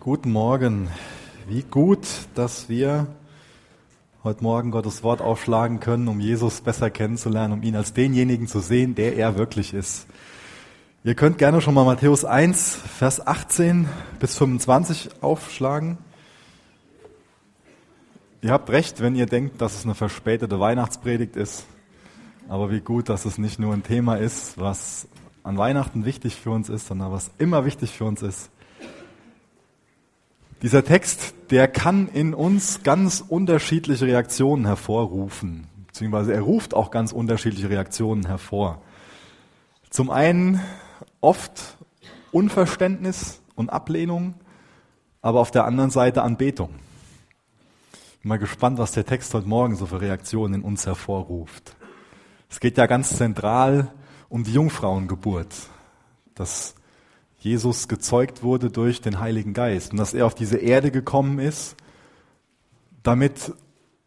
Guten Morgen. Wie gut, dass wir heute Morgen Gottes Wort aufschlagen können, um Jesus besser kennenzulernen, um ihn als denjenigen zu sehen, der er wirklich ist. Ihr könnt gerne schon mal Matthäus 1, Vers 18 bis 25 aufschlagen. Ihr habt recht, wenn ihr denkt, dass es eine verspätete Weihnachtspredigt ist. Aber wie gut, dass es nicht nur ein Thema ist, was an Weihnachten wichtig für uns ist, sondern was immer wichtig für uns ist. Dieser Text, der kann in uns ganz unterschiedliche Reaktionen hervorrufen, beziehungsweise er ruft auch ganz unterschiedliche Reaktionen hervor. Zum einen oft Unverständnis und Ablehnung, aber auf der anderen Seite Anbetung. Bin mal gespannt, was der Text heute Morgen so für Reaktionen in uns hervorruft. Es geht ja ganz zentral um die Jungfrauengeburt. Das Jesus gezeugt wurde durch den Heiligen Geist und dass er auf diese Erde gekommen ist, damit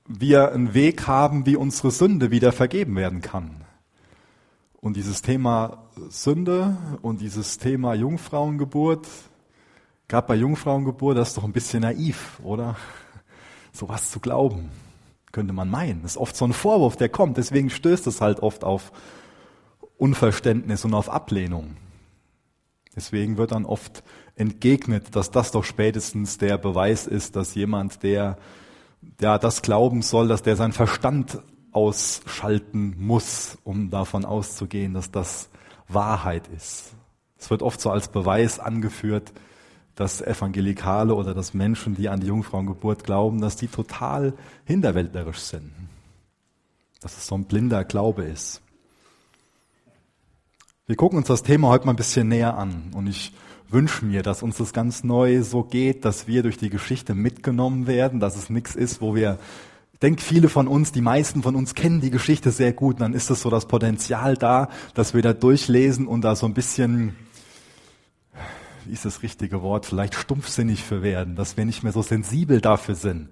wir einen Weg haben, wie unsere Sünde wieder vergeben werden kann. Und dieses Thema Sünde und dieses Thema Jungfrauengeburt, gerade bei Jungfrauengeburt, das ist doch ein bisschen naiv, oder? Sowas zu glauben, könnte man meinen. Das ist oft so ein Vorwurf, der kommt. Deswegen stößt es halt oft auf Unverständnis und auf Ablehnung. Deswegen wird dann oft entgegnet, dass das doch spätestens der Beweis ist, dass jemand, der, der das glauben soll, dass der seinen Verstand ausschalten muss, um davon auszugehen, dass das Wahrheit ist. Es wird oft so als Beweis angeführt, dass Evangelikale oder dass Menschen, die an die Jungfrauengeburt glauben, dass die total hinterwäldlerisch sind. Dass es so ein blinder Glaube ist. Wir gucken uns das Thema heute mal ein bisschen näher an und ich wünsche mir, dass uns das ganz neu so geht, dass wir durch die Geschichte mitgenommen werden, dass es nichts ist, wo wir, ich denke, viele von uns, die meisten von uns kennen die Geschichte sehr gut, dann ist das so das Potenzial da, dass wir da durchlesen und da so ein bisschen, wie ist das richtige Wort, vielleicht stumpfsinnig für werden, dass wir nicht mehr so sensibel dafür sind.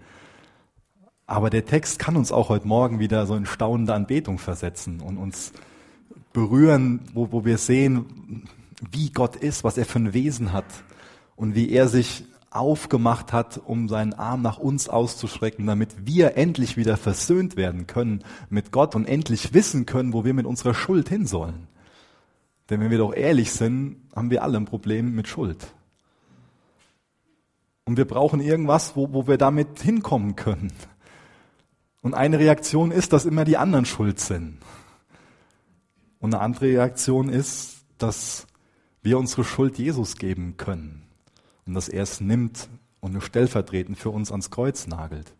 Aber der Text kann uns auch heute Morgen wieder so in staunende Anbetung versetzen und uns berühren, wo, wo wir sehen, wie Gott ist, was er für ein Wesen hat und wie er sich aufgemacht hat, um seinen Arm nach uns auszustrecken, damit wir endlich wieder versöhnt werden können mit Gott und endlich wissen können, wo wir mit unserer Schuld hin sollen. Denn wenn wir doch ehrlich sind, haben wir alle ein Problem mit Schuld. Und wir brauchen irgendwas, wo, wo wir damit hinkommen können. Und eine Reaktion ist, dass immer die anderen schuld sind. Und eine andere Reaktion ist, dass wir unsere Schuld Jesus geben können und dass er es nimmt und stellvertretend für uns ans Kreuz nagelt.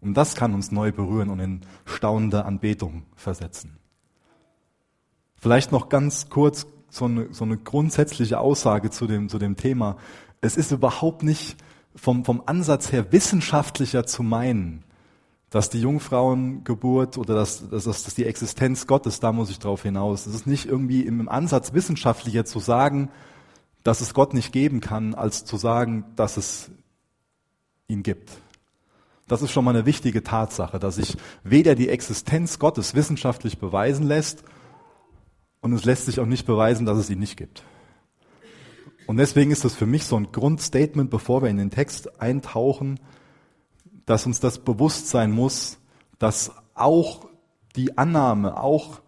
Und das kann uns neu berühren und in staunende Anbetung versetzen. Vielleicht noch ganz kurz so eine, so eine grundsätzliche Aussage zu dem, zu dem Thema. Es ist überhaupt nicht vom, vom Ansatz her wissenschaftlicher zu meinen, dass die Jungfrauengeburt oder dass, dass, dass die Existenz Gottes, da muss ich drauf hinaus. Es ist nicht irgendwie im Ansatz wissenschaftlicher zu sagen, dass es Gott nicht geben kann, als zu sagen, dass es ihn gibt. Das ist schon mal eine wichtige Tatsache, dass sich weder die Existenz Gottes wissenschaftlich beweisen lässt und es lässt sich auch nicht beweisen, dass es ihn nicht gibt. Und deswegen ist das für mich so ein Grundstatement, bevor wir in den Text eintauchen, dass uns das bewusst sein muss, dass auch die Annahme, auch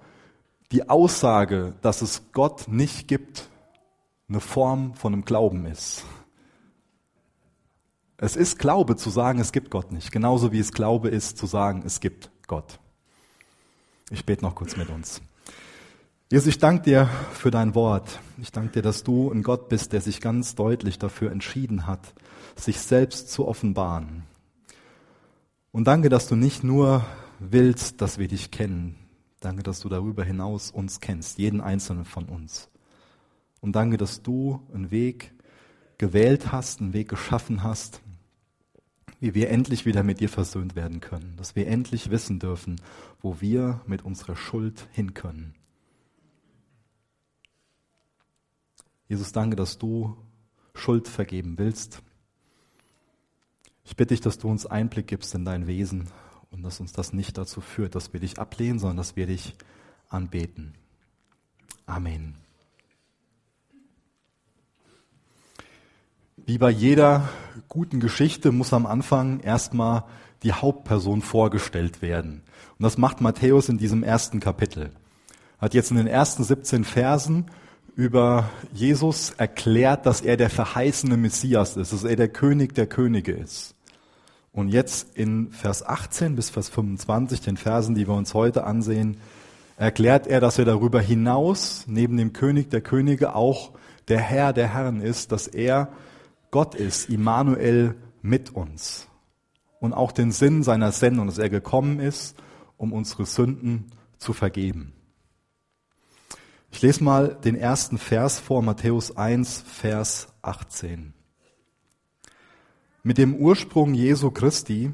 die Aussage, dass es Gott nicht gibt, eine Form von einem Glauben ist. Es ist Glaube zu sagen, es gibt Gott nicht, genauso wie es Glaube ist zu sagen, es gibt Gott. Ich bete noch kurz mit uns. Jesus, ich danke dir für dein Wort. Ich danke dir, dass du ein Gott bist, der sich ganz deutlich dafür entschieden hat, sich selbst zu offenbaren. Und danke, dass du nicht nur willst, dass wir dich kennen. Danke, dass du darüber hinaus uns kennst, jeden einzelnen von uns. Und danke, dass du einen Weg gewählt hast, einen Weg geschaffen hast, wie wir endlich wieder mit dir versöhnt werden können, dass wir endlich wissen dürfen, wo wir mit unserer Schuld hin können. Jesus, danke, dass du Schuld vergeben willst ich bitte dich, dass du uns Einblick gibst in dein Wesen und dass uns das nicht dazu führt, dass wir dich ablehnen, sondern dass wir dich anbeten. Amen. Wie bei jeder guten Geschichte muss am Anfang erstmal die Hauptperson vorgestellt werden. Und das macht Matthäus in diesem ersten Kapitel. Hat jetzt in den ersten 17 Versen über Jesus erklärt, dass er der verheißene Messias ist, dass er der König der Könige ist. Und jetzt in Vers 18 bis Vers 25, den Versen, die wir uns heute ansehen, erklärt er, dass er darüber hinaus, neben dem König der Könige, auch der Herr der Herren ist, dass er Gott ist, Immanuel mit uns. Und auch den Sinn seiner Sendung, dass er gekommen ist, um unsere Sünden zu vergeben. Ich lese mal den ersten Vers vor, Matthäus 1, Vers 18. Mit dem Ursprung Jesu Christi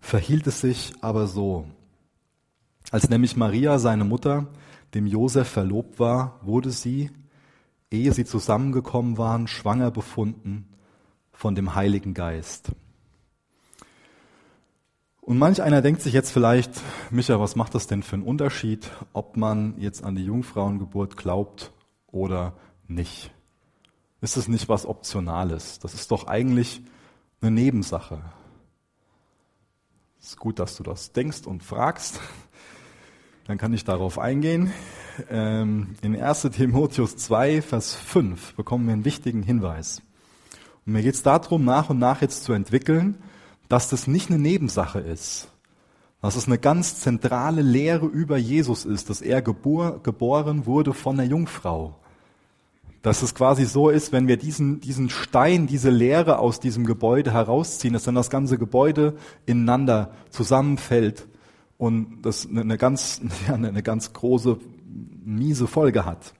verhielt es sich aber so. Als nämlich Maria, seine Mutter, dem Josef verlobt war, wurde sie, ehe sie zusammengekommen waren, schwanger befunden von dem Heiligen Geist. Und manch einer denkt sich jetzt vielleicht, Micha, was macht das denn für einen Unterschied, ob man jetzt an die Jungfrauengeburt glaubt oder nicht? Ist es nicht was Optionales? Das ist doch eigentlich eine Nebensache. Es ist gut, dass du das denkst und fragst. Dann kann ich darauf eingehen. Ähm, in 1 Timotheus 2, Vers 5 bekommen wir einen wichtigen Hinweis. Und mir geht es darum, nach und nach jetzt zu entwickeln, dass das nicht eine Nebensache ist, dass es eine ganz zentrale Lehre über Jesus ist, dass er gebor, geboren wurde von der Jungfrau. Dass es quasi so ist, wenn wir diesen, diesen Stein, diese Lehre aus diesem Gebäude herausziehen, dass dann das ganze Gebäude ineinander zusammenfällt und das eine ganz, ja, eine ganz große, miese Folge hat.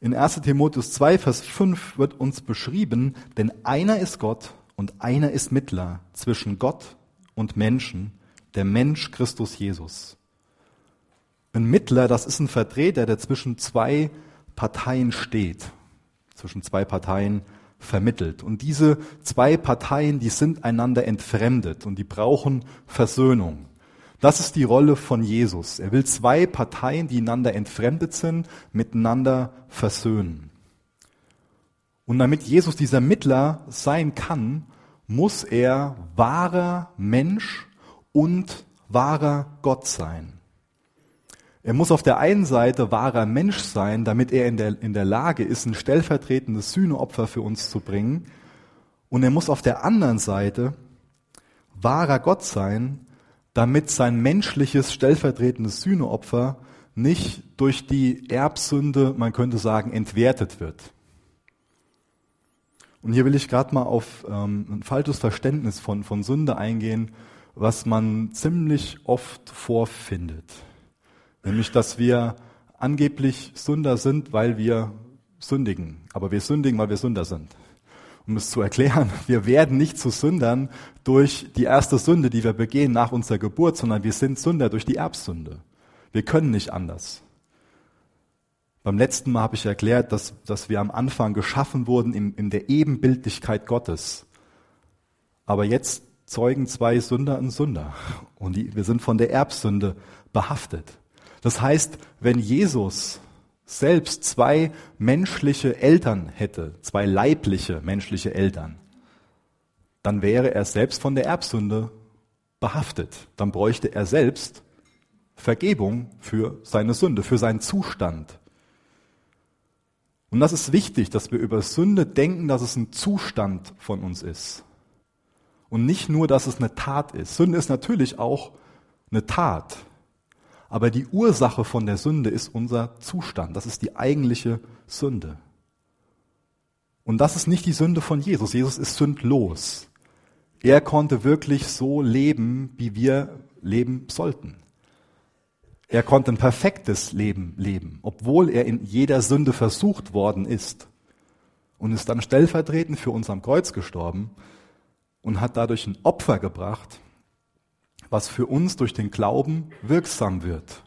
In 1 Timotheus 2, Vers 5 wird uns beschrieben, denn einer ist Gott und einer ist Mittler zwischen Gott und Menschen, der Mensch Christus Jesus. Ein Mittler, das ist ein Vertreter, der zwischen zwei Parteien steht, zwischen zwei Parteien vermittelt. Und diese zwei Parteien, die sind einander entfremdet und die brauchen Versöhnung. Das ist die Rolle von Jesus. Er will zwei Parteien, die einander entfremdet sind, miteinander versöhnen. Und damit Jesus dieser Mittler sein kann, muss er wahrer Mensch und wahrer Gott sein. Er muss auf der einen Seite wahrer Mensch sein, damit er in der, in der Lage ist, ein stellvertretendes Sühneopfer für uns zu bringen. Und er muss auf der anderen Seite wahrer Gott sein, damit sein menschliches stellvertretendes Sühneopfer nicht durch die Erbsünde, man könnte sagen, entwertet wird. Und hier will ich gerade mal auf ähm, ein falsches Verständnis von, von Sünde eingehen, was man ziemlich oft vorfindet. Nämlich, dass wir angeblich Sünder sind, weil wir sündigen. Aber wir sündigen, weil wir Sünder sind. Um es zu erklären, wir werden nicht zu Sündern durch die erste Sünde, die wir begehen nach unserer Geburt, sondern wir sind Sünder durch die Erbsünde. Wir können nicht anders. Beim letzten Mal habe ich erklärt, dass, dass wir am Anfang geschaffen wurden in, in der Ebenbildlichkeit Gottes. Aber jetzt zeugen zwei Sünder und Sünder. Und die, wir sind von der Erbsünde behaftet. Das heißt, wenn Jesus selbst zwei menschliche Eltern hätte, zwei leibliche menschliche Eltern, dann wäre er selbst von der Erbsünde behaftet. Dann bräuchte er selbst Vergebung für seine Sünde, für seinen Zustand. Und das ist wichtig, dass wir über Sünde denken, dass es ein Zustand von uns ist. Und nicht nur, dass es eine Tat ist. Sünde ist natürlich auch eine Tat. Aber die Ursache von der Sünde ist unser Zustand. Das ist die eigentliche Sünde. Und das ist nicht die Sünde von Jesus. Jesus ist sündlos. Er konnte wirklich so leben, wie wir leben sollten. Er konnte ein perfektes Leben leben, obwohl er in jeder Sünde versucht worden ist und ist dann stellvertretend für uns am Kreuz gestorben und hat dadurch ein Opfer gebracht, was für uns durch den Glauben wirksam wird.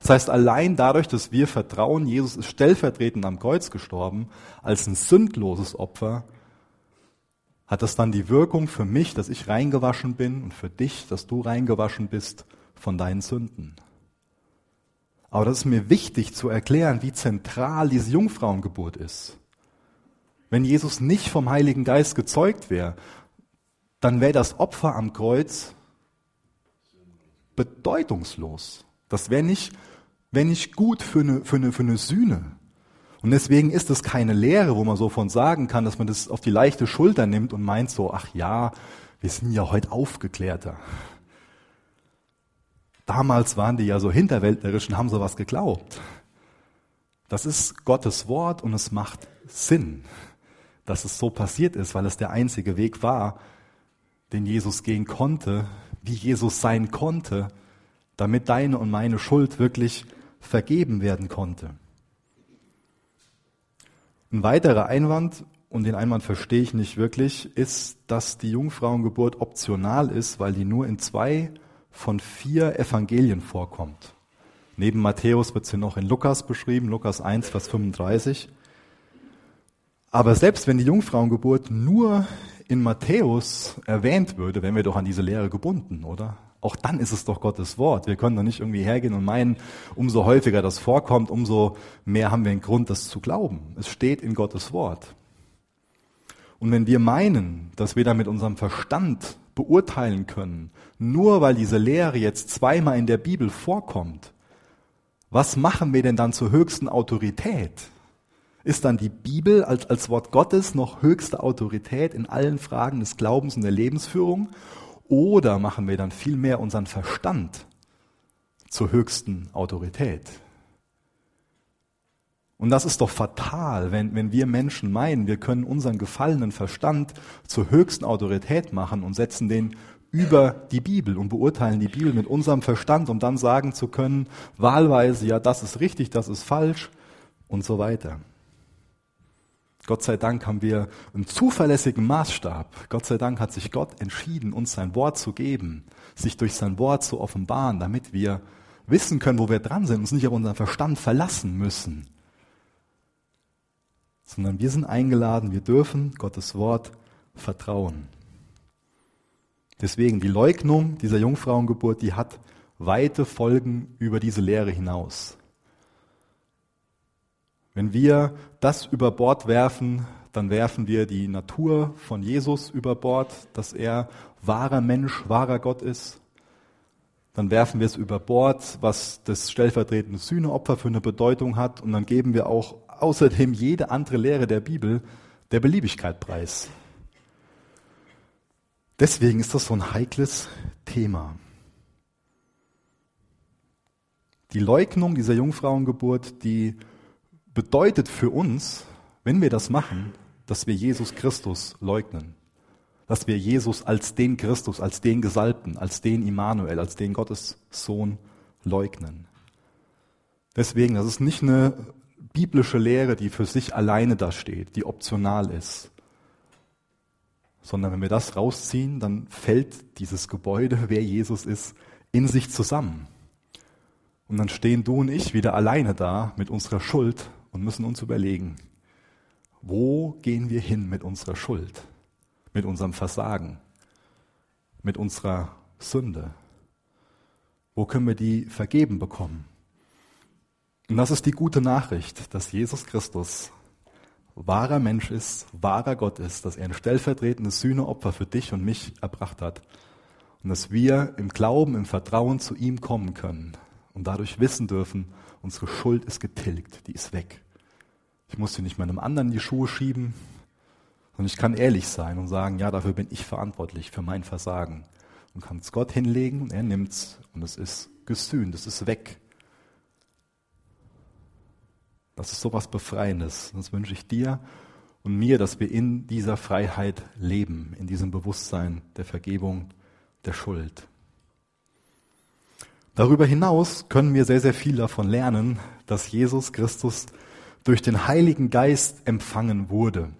Das heißt, allein dadurch, dass wir vertrauen, Jesus ist stellvertretend am Kreuz gestorben, als ein sündloses Opfer, hat das dann die Wirkung für mich, dass ich reingewaschen bin und für dich, dass du reingewaschen bist von deinen Sünden. Aber das ist mir wichtig zu erklären, wie zentral diese Jungfrauengeburt ist. Wenn Jesus nicht vom Heiligen Geist gezeugt wäre, dann wäre das Opfer am Kreuz bedeutungslos. Das wäre nicht, wär nicht gut für eine, für, eine, für eine Sühne. Und deswegen ist es keine Lehre, wo man so von sagen kann, dass man das auf die leichte Schulter nimmt und meint so, ach ja, wir sind ja heute aufgeklärter. Damals waren die ja so hinterwäldlerisch und haben sowas geglaubt. Das ist Gottes Wort und es macht Sinn, dass es so passiert ist, weil es der einzige Weg war, den Jesus gehen konnte, wie Jesus sein konnte, damit deine und meine Schuld wirklich vergeben werden konnte. Ein weiterer Einwand, und den Einwand verstehe ich nicht wirklich, ist, dass die Jungfrauengeburt optional ist, weil die nur in zwei von vier Evangelien vorkommt. Neben Matthäus wird sie noch in Lukas beschrieben, Lukas 1, Vers 35. Aber selbst wenn die Jungfrauengeburt nur in Matthäus erwähnt würde, wären wir doch an diese Lehre gebunden, oder? Auch dann ist es doch Gottes Wort. Wir können doch nicht irgendwie hergehen und meinen, umso häufiger das vorkommt, umso mehr haben wir einen Grund, das zu glauben. Es steht in Gottes Wort. Und wenn wir meinen, dass wir da mit unserem Verstand beurteilen können, nur weil diese Lehre jetzt zweimal in der Bibel vorkommt, was machen wir denn dann zur höchsten Autorität? Ist dann die Bibel als, als Wort Gottes noch höchste Autorität in allen Fragen des Glaubens und der Lebensführung? Oder machen wir dann vielmehr unseren Verstand zur höchsten Autorität? Und das ist doch fatal, wenn, wenn wir Menschen meinen, wir können unseren gefallenen Verstand zur höchsten Autorität machen und setzen den über die Bibel und beurteilen die Bibel mit unserem Verstand, um dann sagen zu können, wahlweise, ja, das ist richtig, das ist falsch und so weiter. Gott sei Dank haben wir einen zuverlässigen Maßstab. Gott sei Dank hat sich Gott entschieden, uns sein Wort zu geben, sich durch sein Wort zu offenbaren, damit wir wissen können, wo wir dran sind, uns nicht auf unseren Verstand verlassen müssen, sondern wir sind eingeladen, wir dürfen Gottes Wort vertrauen. Deswegen die Leugnung dieser Jungfrauengeburt, die hat weite Folgen über diese Lehre hinaus. Wenn wir das über Bord werfen, dann werfen wir die Natur von Jesus über Bord, dass er wahrer Mensch, wahrer Gott ist. Dann werfen wir es über Bord, was das stellvertretende Sühneopfer für eine Bedeutung hat. Und dann geben wir auch außerdem jede andere Lehre der Bibel der Beliebigkeit preis. Deswegen ist das so ein heikles Thema. Die Leugnung dieser Jungfrauengeburt, die bedeutet für uns, wenn wir das machen, dass wir Jesus Christus leugnen. Dass wir Jesus als den Christus, als den Gesalbten, als den Immanuel, als den Gottes Sohn leugnen. Deswegen, das ist nicht eine biblische Lehre, die für sich alleine da steht, die optional ist. Sondern wenn wir das rausziehen, dann fällt dieses Gebäude, wer Jesus ist, in sich zusammen. Und dann stehen du und ich wieder alleine da mit unserer Schuld und müssen uns überlegen, wo gehen wir hin mit unserer Schuld, mit unserem Versagen, mit unserer Sünde? Wo können wir die vergeben bekommen? Und das ist die gute Nachricht, dass Jesus Christus wahrer Mensch ist, wahrer Gott ist, dass er ein stellvertretendes Sühneopfer für dich und mich erbracht hat und dass wir im Glauben, im Vertrauen zu ihm kommen können und dadurch wissen dürfen, unsere Schuld ist getilgt, die ist weg. Ich muss sie nicht meinem anderen in die Schuhe schieben, sondern ich kann ehrlich sein und sagen, ja, dafür bin ich verantwortlich, für mein Versagen. Und kann es Gott hinlegen und er nimmt's und es ist gesühnt, es ist weg. Das ist sowas Befreiendes. Das wünsche ich dir und mir, dass wir in dieser Freiheit leben, in diesem Bewusstsein der Vergebung der Schuld. Darüber hinaus können wir sehr, sehr viel davon lernen, dass Jesus Christus durch den Heiligen Geist empfangen wurde.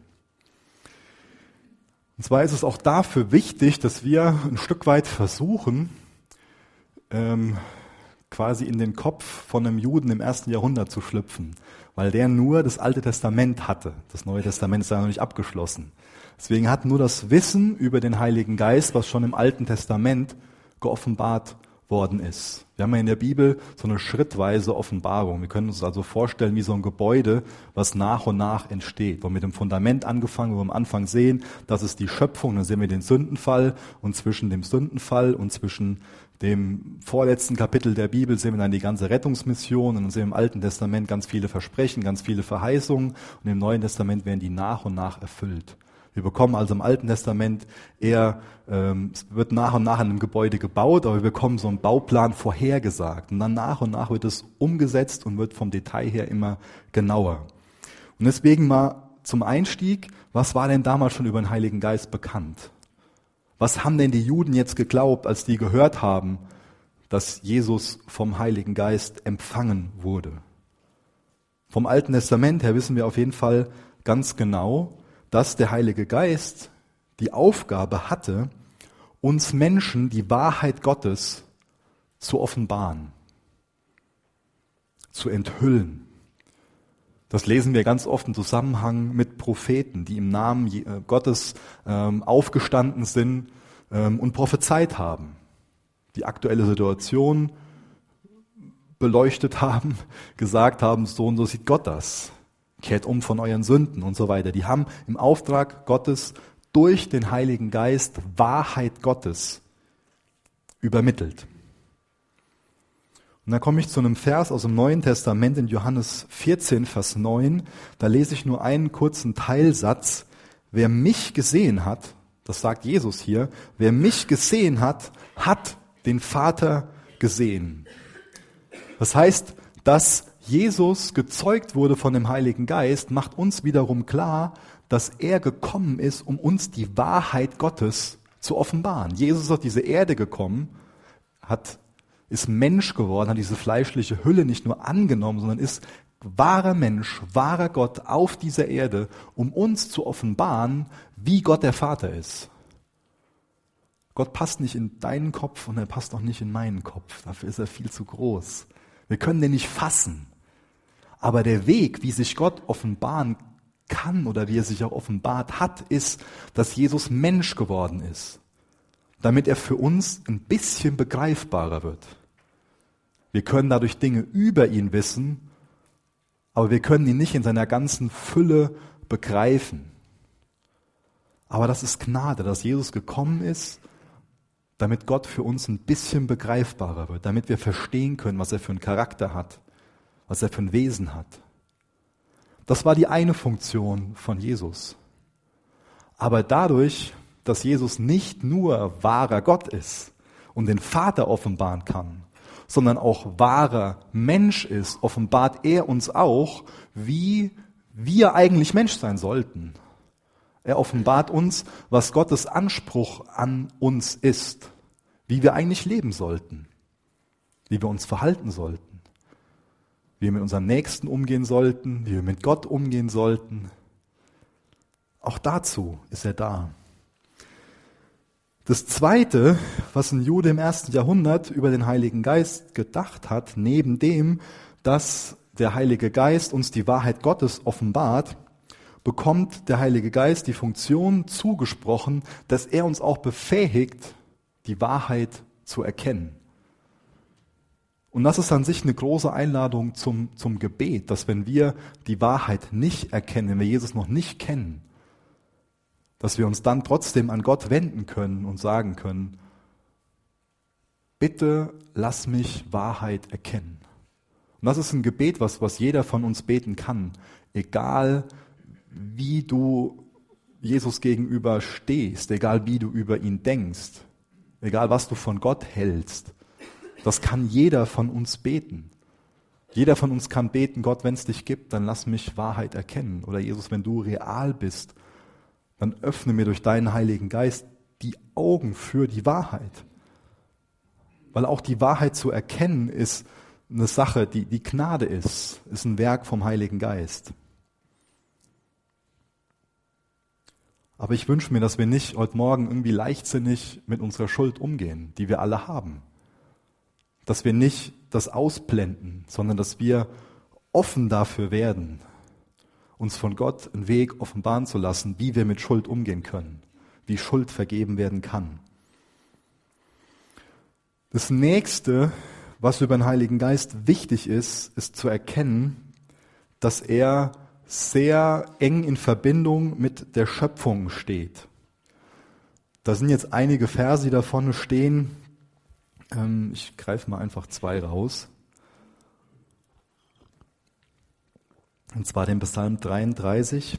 Und zwar ist es auch dafür wichtig, dass wir ein Stück weit versuchen, ähm, quasi in den Kopf von einem Juden im ersten Jahrhundert zu schlüpfen, weil der nur das Alte Testament hatte. Das Neue Testament ist ja noch nicht abgeschlossen. Deswegen hat nur das Wissen über den Heiligen Geist, was schon im Alten Testament geoffenbart worden ist. Wir haben ja in der Bibel so eine schrittweise Offenbarung. Wir können uns also vorstellen wie so ein Gebäude, was nach und nach entsteht. Wo mit dem Fundament angefangen, wo wir am Anfang sehen, das ist die Schöpfung, dann sehen wir den Sündenfall und zwischen dem Sündenfall und zwischen dem vorletzten Kapitel der Bibel sehen wir dann die ganze Rettungsmission und sehen im Alten Testament ganz viele Versprechen, ganz viele Verheißungen und im Neuen Testament werden die nach und nach erfüllt. Wir bekommen also im Alten Testament eher, ähm, es wird nach und nach an einem Gebäude gebaut, aber wir bekommen so einen Bauplan vorhergesagt. Und dann nach und nach wird es umgesetzt und wird vom Detail her immer genauer. Und deswegen mal zum Einstieg, was war denn damals schon über den Heiligen Geist bekannt? Was haben denn die Juden jetzt geglaubt, als die gehört haben, dass Jesus vom Heiligen Geist empfangen wurde? Vom Alten Testament her wissen wir auf jeden Fall ganz genau, dass der Heilige Geist die Aufgabe hatte, uns Menschen die Wahrheit Gottes zu offenbaren, zu enthüllen. Das lesen wir ganz oft im Zusammenhang mit Propheten, die im Namen äh, Gottes ähm, aufgestanden sind ähm, und prophezeit haben, die aktuelle Situation beleuchtet haben, gesagt haben, so und so sieht Gott das kehrt um von euren Sünden und so weiter. Die haben im Auftrag Gottes durch den Heiligen Geist Wahrheit Gottes übermittelt. Und da komme ich zu einem Vers aus dem Neuen Testament in Johannes 14, Vers 9. Da lese ich nur einen kurzen Teilsatz. Wer mich gesehen hat, das sagt Jesus hier, wer mich gesehen hat, hat den Vater gesehen. Das heißt, dass Jesus gezeugt wurde von dem Heiligen Geist, macht uns wiederum klar, dass er gekommen ist, um uns die Wahrheit Gottes zu offenbaren. Jesus ist auf diese Erde gekommen, hat, ist Mensch geworden, hat diese fleischliche Hülle nicht nur angenommen, sondern ist wahrer Mensch, wahrer Gott auf dieser Erde, um uns zu offenbaren, wie Gott der Vater ist. Gott passt nicht in deinen Kopf und er passt auch nicht in meinen Kopf. Dafür ist er viel zu groß. Wir können den nicht fassen. Aber der Weg, wie sich Gott offenbaren kann oder wie er sich auch offenbart hat, ist, dass Jesus Mensch geworden ist, damit er für uns ein bisschen begreifbarer wird. Wir können dadurch Dinge über ihn wissen, aber wir können ihn nicht in seiner ganzen Fülle begreifen. Aber das ist Gnade, dass Jesus gekommen ist, damit Gott für uns ein bisschen begreifbarer wird, damit wir verstehen können, was er für einen Charakter hat, was er für ein Wesen hat. Das war die eine Funktion von Jesus. Aber dadurch, dass Jesus nicht nur wahrer Gott ist und den Vater offenbaren kann, sondern auch wahrer Mensch ist, offenbart er uns auch, wie wir eigentlich Mensch sein sollten. Er offenbart uns, was Gottes Anspruch an uns ist, wie wir eigentlich leben sollten, wie wir uns verhalten sollten wie wir mit unserem Nächsten umgehen sollten, wie wir mit Gott umgehen sollten. Auch dazu ist er da. Das Zweite, was ein Jude im ersten Jahrhundert über den Heiligen Geist gedacht hat, neben dem, dass der Heilige Geist uns die Wahrheit Gottes offenbart, bekommt der Heilige Geist die Funktion zugesprochen, dass er uns auch befähigt, die Wahrheit zu erkennen. Und das ist an sich eine große Einladung zum, zum Gebet, dass wenn wir die Wahrheit nicht erkennen, wenn wir Jesus noch nicht kennen, dass wir uns dann trotzdem an Gott wenden können und sagen können, bitte lass mich Wahrheit erkennen. Und das ist ein Gebet, was, was jeder von uns beten kann, egal wie du Jesus gegenüber stehst, egal wie du über ihn denkst, egal was du von Gott hältst. Das kann jeder von uns beten. Jeder von uns kann beten, Gott, wenn es dich gibt, dann lass mich Wahrheit erkennen. Oder Jesus, wenn du real bist, dann öffne mir durch deinen Heiligen Geist die Augen für die Wahrheit. Weil auch die Wahrheit zu erkennen ist eine Sache, die, die Gnade ist, ist ein Werk vom Heiligen Geist. Aber ich wünsche mir, dass wir nicht heute Morgen irgendwie leichtsinnig mit unserer Schuld umgehen, die wir alle haben dass wir nicht das ausblenden, sondern dass wir offen dafür werden, uns von Gott einen Weg offenbaren zu lassen, wie wir mit Schuld umgehen können, wie Schuld vergeben werden kann. Das nächste, was über den Heiligen Geist wichtig ist, ist zu erkennen, dass er sehr eng in Verbindung mit der Schöpfung steht. Da sind jetzt einige Verse, die da vorne stehen. Ähm, ich greife mal einfach zwei raus. Und zwar den Psalm 33,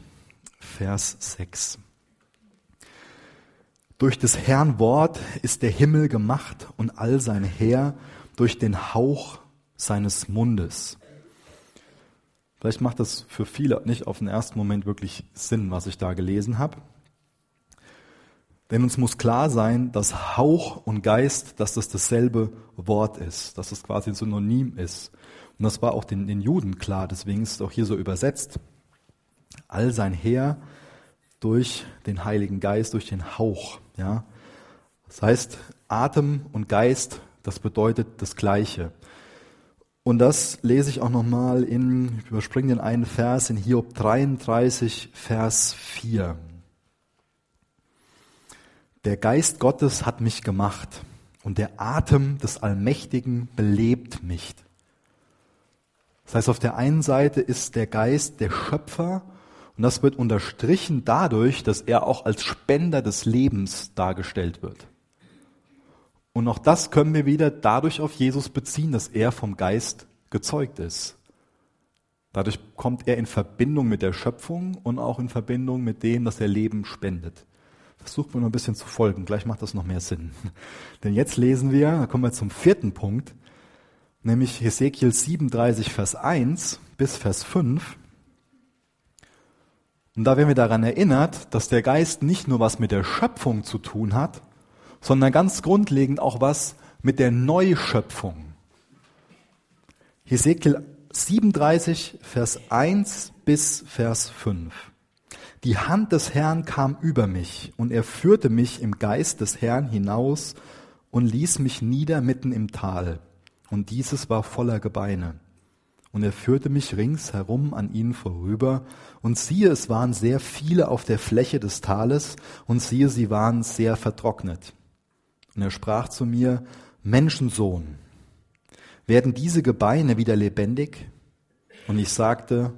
Vers 6. Durch des Herrn Wort ist der Himmel gemacht und all sein Heer durch den Hauch seines Mundes. Vielleicht macht das für viele nicht auf den ersten Moment wirklich Sinn, was ich da gelesen habe. Denn uns muss klar sein, dass Hauch und Geist, dass das dasselbe Wort ist, dass es quasi ein Synonym ist. Und das war auch den, den Juden klar, deswegen ist es auch hier so übersetzt. All sein Heer durch den Heiligen Geist, durch den Hauch. Ja? Das heißt, Atem und Geist, das bedeutet das Gleiche. Und das lese ich auch nochmal in, ich überspringe den einen Vers, in Hiob 33, Vers 4. Der Geist Gottes hat mich gemacht und der Atem des Allmächtigen belebt mich. Das heißt, auf der einen Seite ist der Geist der Schöpfer und das wird unterstrichen dadurch, dass er auch als Spender des Lebens dargestellt wird. Und auch das können wir wieder dadurch auf Jesus beziehen, dass er vom Geist gezeugt ist. Dadurch kommt er in Verbindung mit der Schöpfung und auch in Verbindung mit dem, dass er Leben spendet. Wir noch ein bisschen zu folgen, gleich macht das noch mehr Sinn. Denn jetzt lesen wir, da kommen wir zum vierten Punkt, nämlich Hesekiel 37, Vers 1 bis Vers 5. Und da werden wir daran erinnert, dass der Geist nicht nur was mit der Schöpfung zu tun hat, sondern ganz grundlegend auch was mit der Neuschöpfung. Hesekiel 37, Vers 1 bis Vers 5. Die Hand des Herrn kam über mich und er führte mich im Geist des Herrn hinaus und ließ mich nieder mitten im Tal. Und dieses war voller Gebeine. Und er führte mich ringsherum an ihnen vorüber, und siehe, es waren sehr viele auf der Fläche des Tales, und siehe, sie waren sehr vertrocknet. Und er sprach zu mir, Menschensohn, werden diese Gebeine wieder lebendig? Und ich sagte,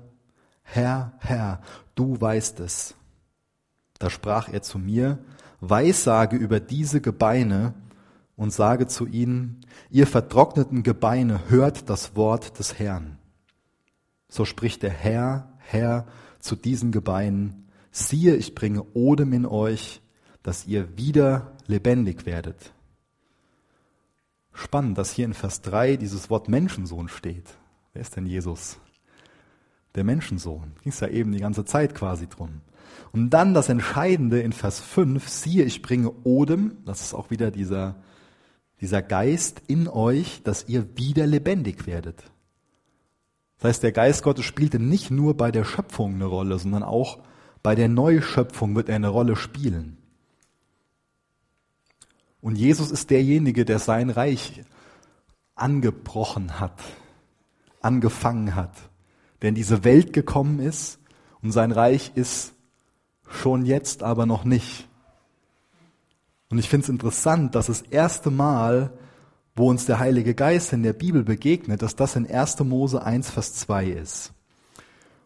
Herr, Herr, du weißt es. Da sprach er zu mir, Weissage über diese Gebeine und sage zu ihnen, ihr vertrockneten Gebeine, hört das Wort des Herrn. So spricht der Herr, Herr zu diesen Gebeinen, siehe, ich bringe Odem in euch, dass ihr wieder lebendig werdet. Spannend, dass hier in Vers 3 dieses Wort Menschensohn steht. Wer ist denn Jesus? Der Menschensohn. Ging es ja eben die ganze Zeit quasi drum. Und dann das Entscheidende in Vers 5, siehe, ich bringe Odem, das ist auch wieder dieser, dieser Geist in euch, dass ihr wieder lebendig werdet. Das heißt, der Geist Gottes spielte nicht nur bei der Schöpfung eine Rolle, sondern auch bei der Neuschöpfung wird er eine Rolle spielen. Und Jesus ist derjenige, der sein Reich angebrochen hat, angefangen hat, der in diese Welt gekommen ist und sein Reich ist schon jetzt aber noch nicht. Und ich finde es interessant, dass das erste Mal wo uns der Heilige Geist in der Bibel begegnet, dass das in 1. Mose 1, Vers 2 ist.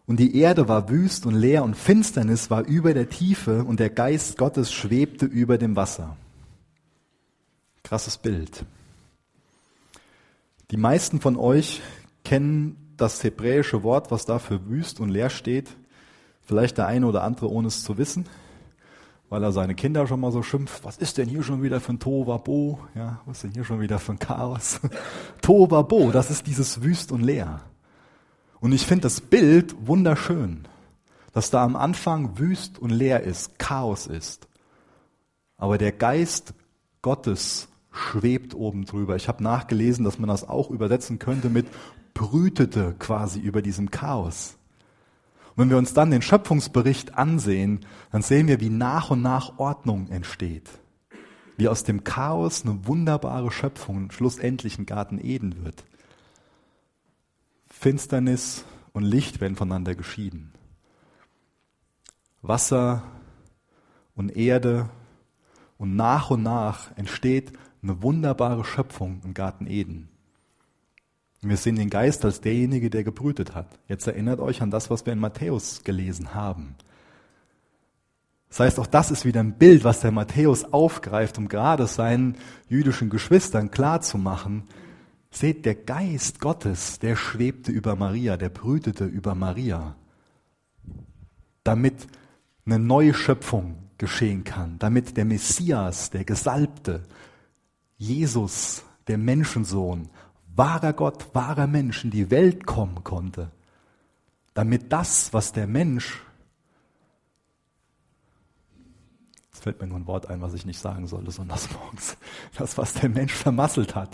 Und die Erde war wüst und leer und Finsternis war über der Tiefe und der Geist Gottes schwebte über dem Wasser. Krasses Bild. Die meisten von euch kennen das hebräische Wort, was da für wüst und leer steht. Vielleicht der eine oder andere, ohne es zu wissen weil er seine Kinder schon mal so schimpft. Was ist denn hier schon wieder für ein Tovabo? Ja, was ist denn hier schon wieder für ein Chaos? Tovabo, das ist dieses Wüst und Leer. Und ich finde das Bild wunderschön, dass da am Anfang wüst und leer ist, Chaos ist. Aber der Geist Gottes schwebt oben drüber. Ich habe nachgelesen, dass man das auch übersetzen könnte mit brütete quasi über diesem Chaos wenn wir uns dann den Schöpfungsbericht ansehen, dann sehen wir, wie nach und nach Ordnung entsteht. Wie aus dem Chaos eine wunderbare Schöpfung schlussendlich ein Garten Eden wird. Finsternis und Licht werden voneinander geschieden. Wasser und Erde und nach und nach entsteht eine wunderbare Schöpfung im Garten Eden. Wir sehen den Geist als derjenige, der gebrütet hat. Jetzt erinnert euch an das, was wir in Matthäus gelesen haben. Das heißt, auch das ist wieder ein Bild, was der Matthäus aufgreift, um gerade seinen jüdischen Geschwistern klarzumachen. Seht, der Geist Gottes, der schwebte über Maria, der brütete über Maria, damit eine neue Schöpfung geschehen kann, damit der Messias, der Gesalbte, Jesus, der Menschensohn, wahrer Gott, wahrer Mensch in die Welt kommen konnte, damit das, was der Mensch, es fällt mir nur ein Wort ein, was ich nicht sagen sollte, sonntags morgens, das, was der Mensch vermasselt hat,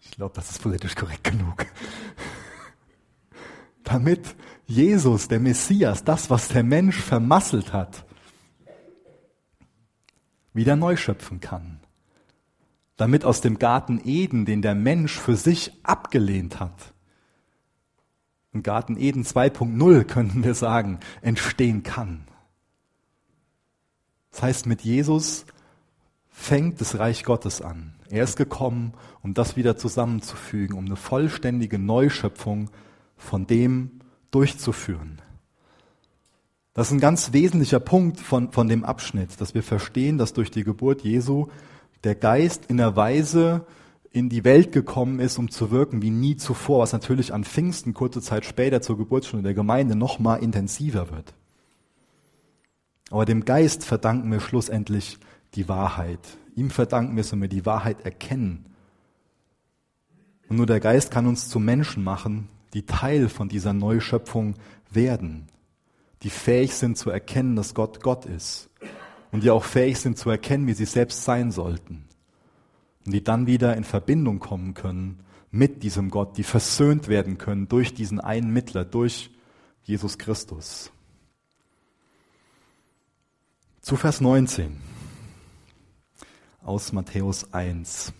ich glaube, das ist politisch korrekt genug, damit Jesus, der Messias, das, was der Mensch vermasselt hat, wieder neu schöpfen kann damit aus dem Garten Eden, den der Mensch für sich abgelehnt hat, ein Garten Eden 2.0 könnten wir sagen, entstehen kann. Das heißt, mit Jesus fängt das Reich Gottes an. Er ist gekommen, um das wieder zusammenzufügen, um eine vollständige Neuschöpfung von dem durchzuführen. Das ist ein ganz wesentlicher Punkt von, von dem Abschnitt, dass wir verstehen, dass durch die Geburt Jesu der Geist in der Weise in die Welt gekommen ist, um zu wirken wie nie zuvor, was natürlich an Pfingsten kurze Zeit später zur Geburtsstunde der Gemeinde noch mal intensiver wird. Aber dem Geist verdanken wir schlussendlich die Wahrheit. Ihm verdanken wir, dass wir die Wahrheit erkennen. Und nur der Geist kann uns zu Menschen machen, die Teil von dieser Neuschöpfung werden, die fähig sind zu erkennen, dass Gott Gott ist und die auch fähig sind zu erkennen, wie sie selbst sein sollten. Und die dann wieder in Verbindung kommen können mit diesem Gott, die versöhnt werden können durch diesen einen Mittler, durch Jesus Christus. Zu Vers 19 aus Matthäus 1.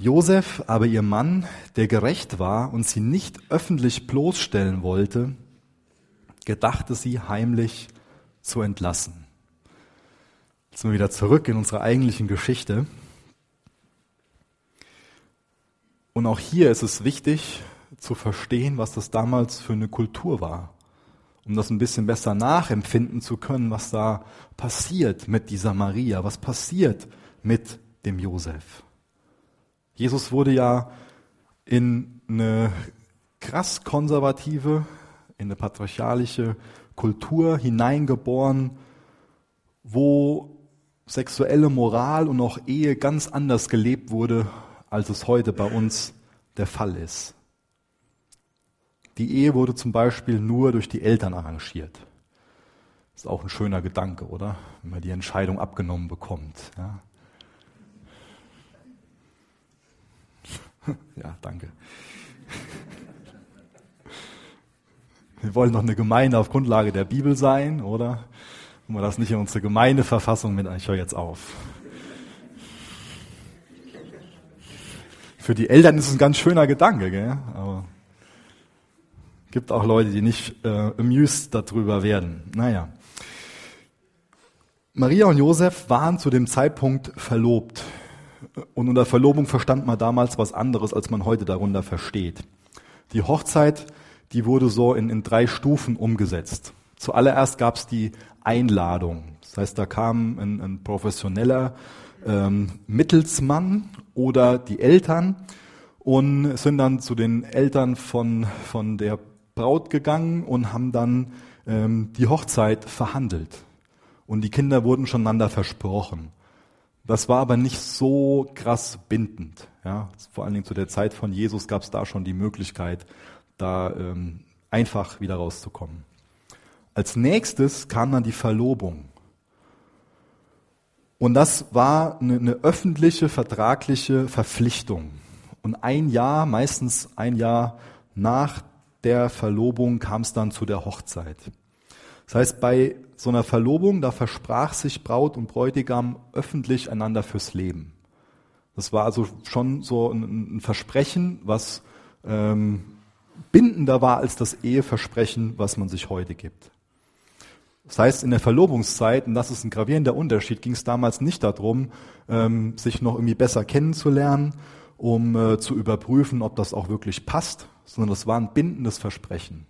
Josef, aber ihr Mann, der gerecht war und sie nicht öffentlich bloßstellen wollte, gedachte sie heimlich zu entlassen. Jetzt sind wir wieder zurück in unsere eigentlichen Geschichte. Und auch hier ist es wichtig zu verstehen, was das damals für eine Kultur war, um das ein bisschen besser nachempfinden zu können, was da passiert mit dieser Maria, was passiert mit dem Josef. Jesus wurde ja in eine krass konservative, in eine patriarchalische Kultur hineingeboren, wo sexuelle Moral und auch Ehe ganz anders gelebt wurde, als es heute bei uns der Fall ist. Die Ehe wurde zum Beispiel nur durch die Eltern arrangiert. Ist auch ein schöner Gedanke, oder? Wenn man die Entscheidung abgenommen bekommt. Ja, ja danke. Wir wollen doch eine Gemeinde auf Grundlage der Bibel sein, oder? Und wir das nicht in unsere Gemeindeverfassung mit, ich höre jetzt auf. Für die Eltern ist es ein ganz schöner Gedanke, gell? aber gibt auch Leute, die nicht äh, amused darüber werden. Naja. Maria und Josef waren zu dem Zeitpunkt verlobt. Und unter Verlobung verstand man damals was anderes, als man heute darunter versteht. Die Hochzeit die wurde so in, in drei Stufen umgesetzt. Zuallererst gab es die Einladung. Das heißt, da kam ein, ein professioneller ähm, Mittelsmann oder die Eltern und sind dann zu den Eltern von, von der Braut gegangen und haben dann ähm, die Hochzeit verhandelt. Und die Kinder wurden schon einander versprochen. Das war aber nicht so krass bindend. Ja, vor allen Dingen zu der Zeit von Jesus gab es da schon die Möglichkeit, da ähm, einfach wieder rauszukommen. Als nächstes kam dann die Verlobung. Und das war eine, eine öffentliche, vertragliche Verpflichtung. Und ein Jahr, meistens ein Jahr nach der Verlobung kam es dann zu der Hochzeit. Das heißt, bei so einer Verlobung, da versprach sich Braut und Bräutigam öffentlich einander fürs Leben. Das war also schon so ein, Versprechen, was ähm, bindender war als das Eheversprechen, was man sich heute gibt. Das heißt, in der Verlobungszeit, und das ist ein gravierender Unterschied, ging es damals nicht darum, ähm, sich noch irgendwie besser kennenzulernen, um äh, zu überprüfen, ob das auch wirklich passt, sondern das war ein bindendes Versprechen.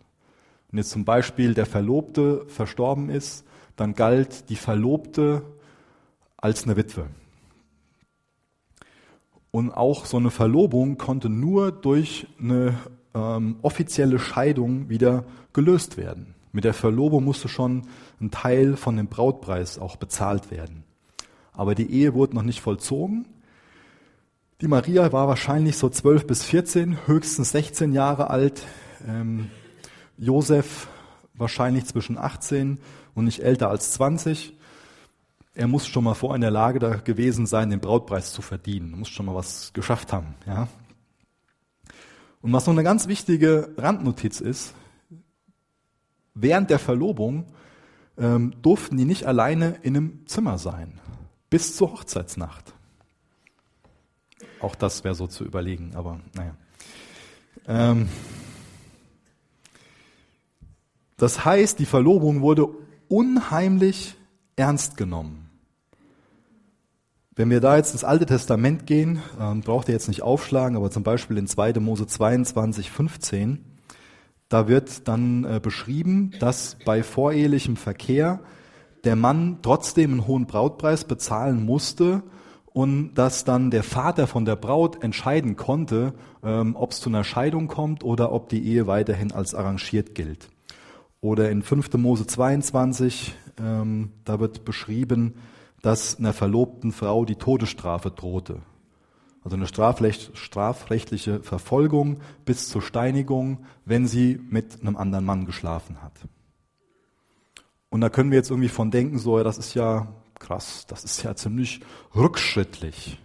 Wenn jetzt zum Beispiel der Verlobte verstorben ist, dann galt die Verlobte als eine Witwe. Und auch so eine Verlobung konnte nur durch eine ähm, offizielle Scheidung wieder gelöst werden. Mit der Verlobung musste schon ein Teil von dem Brautpreis auch bezahlt werden. Aber die Ehe wurde noch nicht vollzogen. Die Maria war wahrscheinlich so 12 bis 14, höchstens 16 Jahre alt. Ähm, Josef wahrscheinlich zwischen 18 und nicht älter als 20. Er muss schon mal vor in der Lage da gewesen sein, den Brautpreis zu verdienen. Er muss schon mal was geschafft haben. Ja. Und was noch eine ganz wichtige Randnotiz ist, während der Verlobung ähm, durften die nicht alleine in einem Zimmer sein, bis zur Hochzeitsnacht. Auch das wäre so zu überlegen, aber naja. Ähm, das heißt, die Verlobung wurde unheimlich ernst genommen. Wenn wir da jetzt ins Alte Testament gehen, ähm, braucht ihr jetzt nicht aufschlagen, aber zum Beispiel in 2. Mose 22, 15, da wird dann äh, beschrieben, dass bei vorehelichem Verkehr der Mann trotzdem einen hohen Brautpreis bezahlen musste und dass dann der Vater von der Braut entscheiden konnte, ähm, ob es zu einer Scheidung kommt oder ob die Ehe weiterhin als arrangiert gilt. Oder in 5. Mose 22, ähm, da wird beschrieben, dass einer verlobten Frau die Todesstrafe drohte. Also eine strafrechtliche Verfolgung bis zur Steinigung, wenn sie mit einem anderen Mann geschlafen hat. Und da können wir jetzt irgendwie von denken, so, ja, das ist ja krass, das ist ja ziemlich rückschrittlich.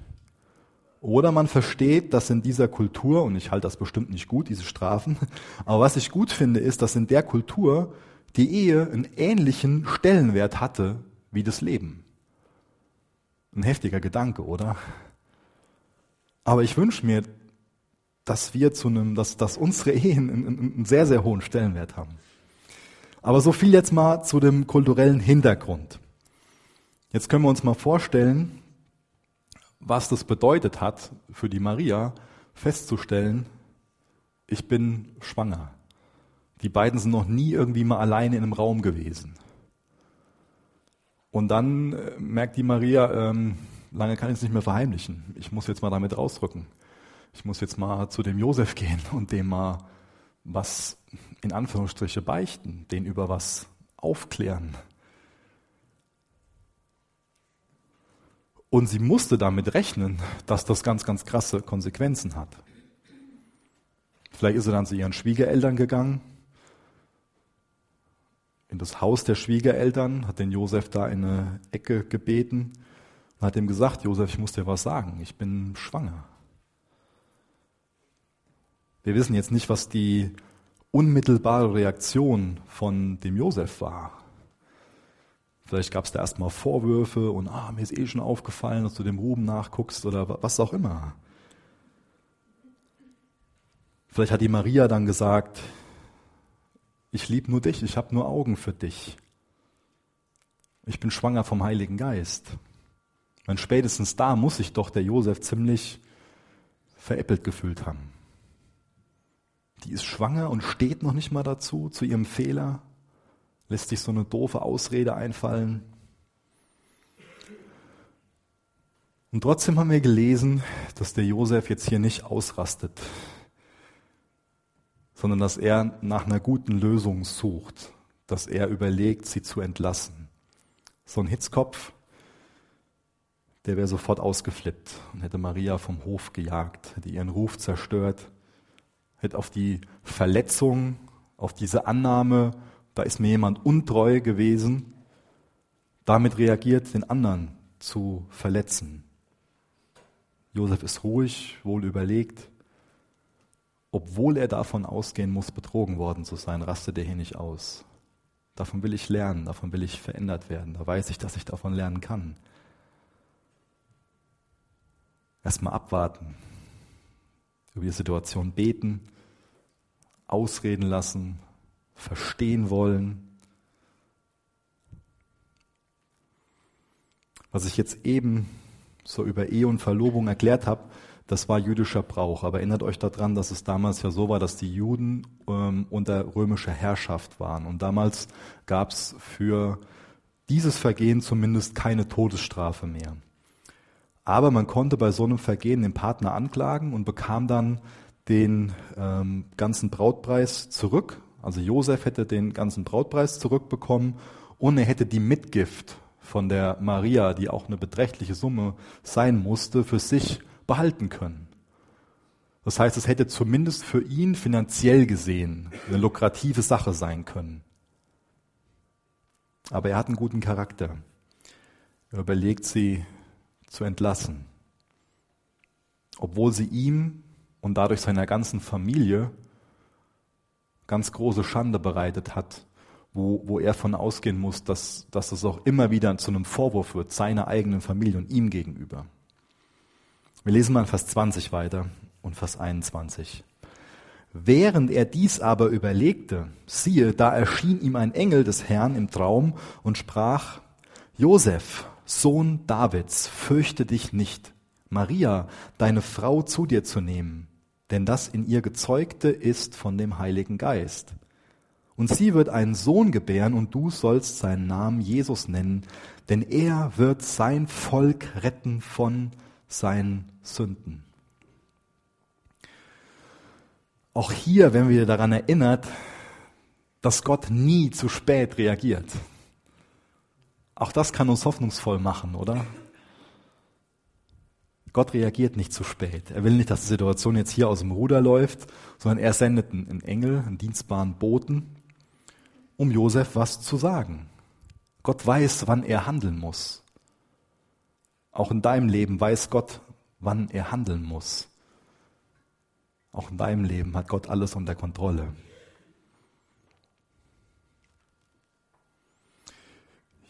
Oder man versteht, dass in dieser Kultur, und ich halte das bestimmt nicht gut, diese Strafen, aber was ich gut finde, ist, dass in der Kultur die Ehe einen ähnlichen Stellenwert hatte wie das Leben. Ein heftiger Gedanke, oder? Aber ich wünsche mir, dass wir zu einem, dass, dass unsere Ehen einen, einen sehr, sehr hohen Stellenwert haben. Aber so viel jetzt mal zu dem kulturellen Hintergrund. Jetzt können wir uns mal vorstellen, was das bedeutet hat für die Maria, festzustellen, ich bin schwanger. Die beiden sind noch nie irgendwie mal alleine in einem Raum gewesen. Und dann äh, merkt die Maria, ähm, lange kann ich es nicht mehr verheimlichen. Ich muss jetzt mal damit rausrücken. Ich muss jetzt mal zu dem Josef gehen und dem mal was in Anführungsstriche beichten, den über was aufklären. Und sie musste damit rechnen, dass das ganz, ganz krasse Konsequenzen hat. Vielleicht ist sie dann zu ihren Schwiegereltern gegangen, in das Haus der Schwiegereltern, hat den Josef da in eine Ecke gebeten und hat ihm gesagt, Josef, ich muss dir was sagen, ich bin schwanger. Wir wissen jetzt nicht, was die unmittelbare Reaktion von dem Josef war. Vielleicht gab es da erstmal Vorwürfe und ah, mir ist eh schon aufgefallen, dass du dem Ruben nachguckst oder was auch immer. Vielleicht hat die Maria dann gesagt, ich liebe nur dich, ich habe nur Augen für dich. Ich bin schwanger vom Heiligen Geist. Und spätestens da muss sich doch der Josef ziemlich veräppelt gefühlt haben. Die ist schwanger und steht noch nicht mal dazu, zu ihrem Fehler, lässt sich so eine doofe Ausrede einfallen. Und trotzdem haben wir gelesen, dass der Josef jetzt hier nicht ausrastet, sondern dass er nach einer guten Lösung sucht, dass er überlegt, sie zu entlassen. So ein Hitzkopf, der wäre sofort ausgeflippt und hätte Maria vom Hof gejagt, hätte ihren Ruf zerstört, hätte auf die Verletzung, auf diese Annahme, da ist mir jemand untreu gewesen, damit reagiert, den anderen zu verletzen. Josef ist ruhig, wohl überlegt. Obwohl er davon ausgehen muss, betrogen worden zu sein, rastet er hier nicht aus. Davon will ich lernen, davon will ich verändert werden. Da weiß ich, dass ich davon lernen kann. Erstmal abwarten, über die Situation beten, ausreden lassen, verstehen wollen, Was ich jetzt eben so über Ehe und Verlobung erklärt habe, das war jüdischer Brauch. Aber erinnert euch daran, dass es damals ja so war, dass die Juden ähm, unter römischer Herrschaft waren. Und damals gab es für dieses Vergehen zumindest keine Todesstrafe mehr. Aber man konnte bei so einem Vergehen den Partner anklagen und bekam dann den ähm, ganzen Brautpreis zurück. Also Josef hätte den ganzen Brautpreis zurückbekommen und er hätte die Mitgift von der Maria, die auch eine beträchtliche Summe sein musste, für sich behalten können. Das heißt, es hätte zumindest für ihn finanziell gesehen eine lukrative Sache sein können. Aber er hat einen guten Charakter. Er überlegt, sie zu entlassen, obwohl sie ihm und dadurch seiner ganzen Familie ganz große Schande bereitet hat, wo, wo er von ausgehen muss, dass, dass das auch immer wieder zu einem Vorwurf wird, seiner eigenen Familie und ihm gegenüber. Wir lesen mal in Vers 20 weiter und Vers 21. Während er dies aber überlegte, siehe, da erschien ihm ein Engel des Herrn im Traum und sprach, Josef, Sohn Davids, fürchte dich nicht, Maria, deine Frau zu dir zu nehmen, denn das in ihr Gezeugte ist von dem Heiligen Geist. Und sie wird einen Sohn gebären, und du sollst seinen Namen Jesus nennen, denn er wird sein Volk retten von seinen Sünden. Auch hier, wenn wir daran erinnert, dass Gott nie zu spät reagiert. Auch das kann uns hoffnungsvoll machen, oder? Gott reagiert nicht zu spät. Er will nicht, dass die Situation jetzt hier aus dem Ruder läuft, sondern er sendet einen Engel, einen dienstbaren Boten, um Josef was zu sagen. Gott weiß, wann er handeln muss. Auch in deinem Leben weiß Gott, wann er handeln muss. Auch in deinem Leben hat Gott alles unter Kontrolle.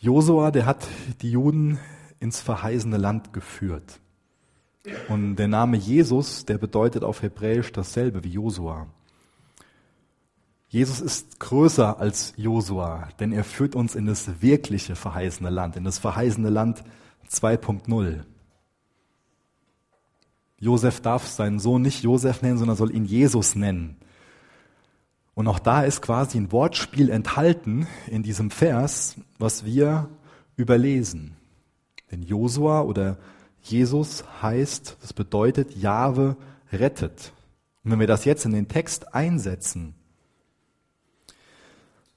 Josua, der hat die Juden ins verheißene Land geführt. Und der Name Jesus, der bedeutet auf Hebräisch dasselbe wie Josua. Jesus ist größer als Josua, denn er führt uns in das wirkliche verheißene Land, in das verheißene Land 2.0. Josef darf seinen Sohn nicht Josef nennen, sondern soll ihn Jesus nennen. Und auch da ist quasi ein Wortspiel enthalten in diesem Vers, was wir überlesen. Denn Josua oder Jesus heißt, das bedeutet, Jahwe rettet. Und wenn wir das jetzt in den Text einsetzen,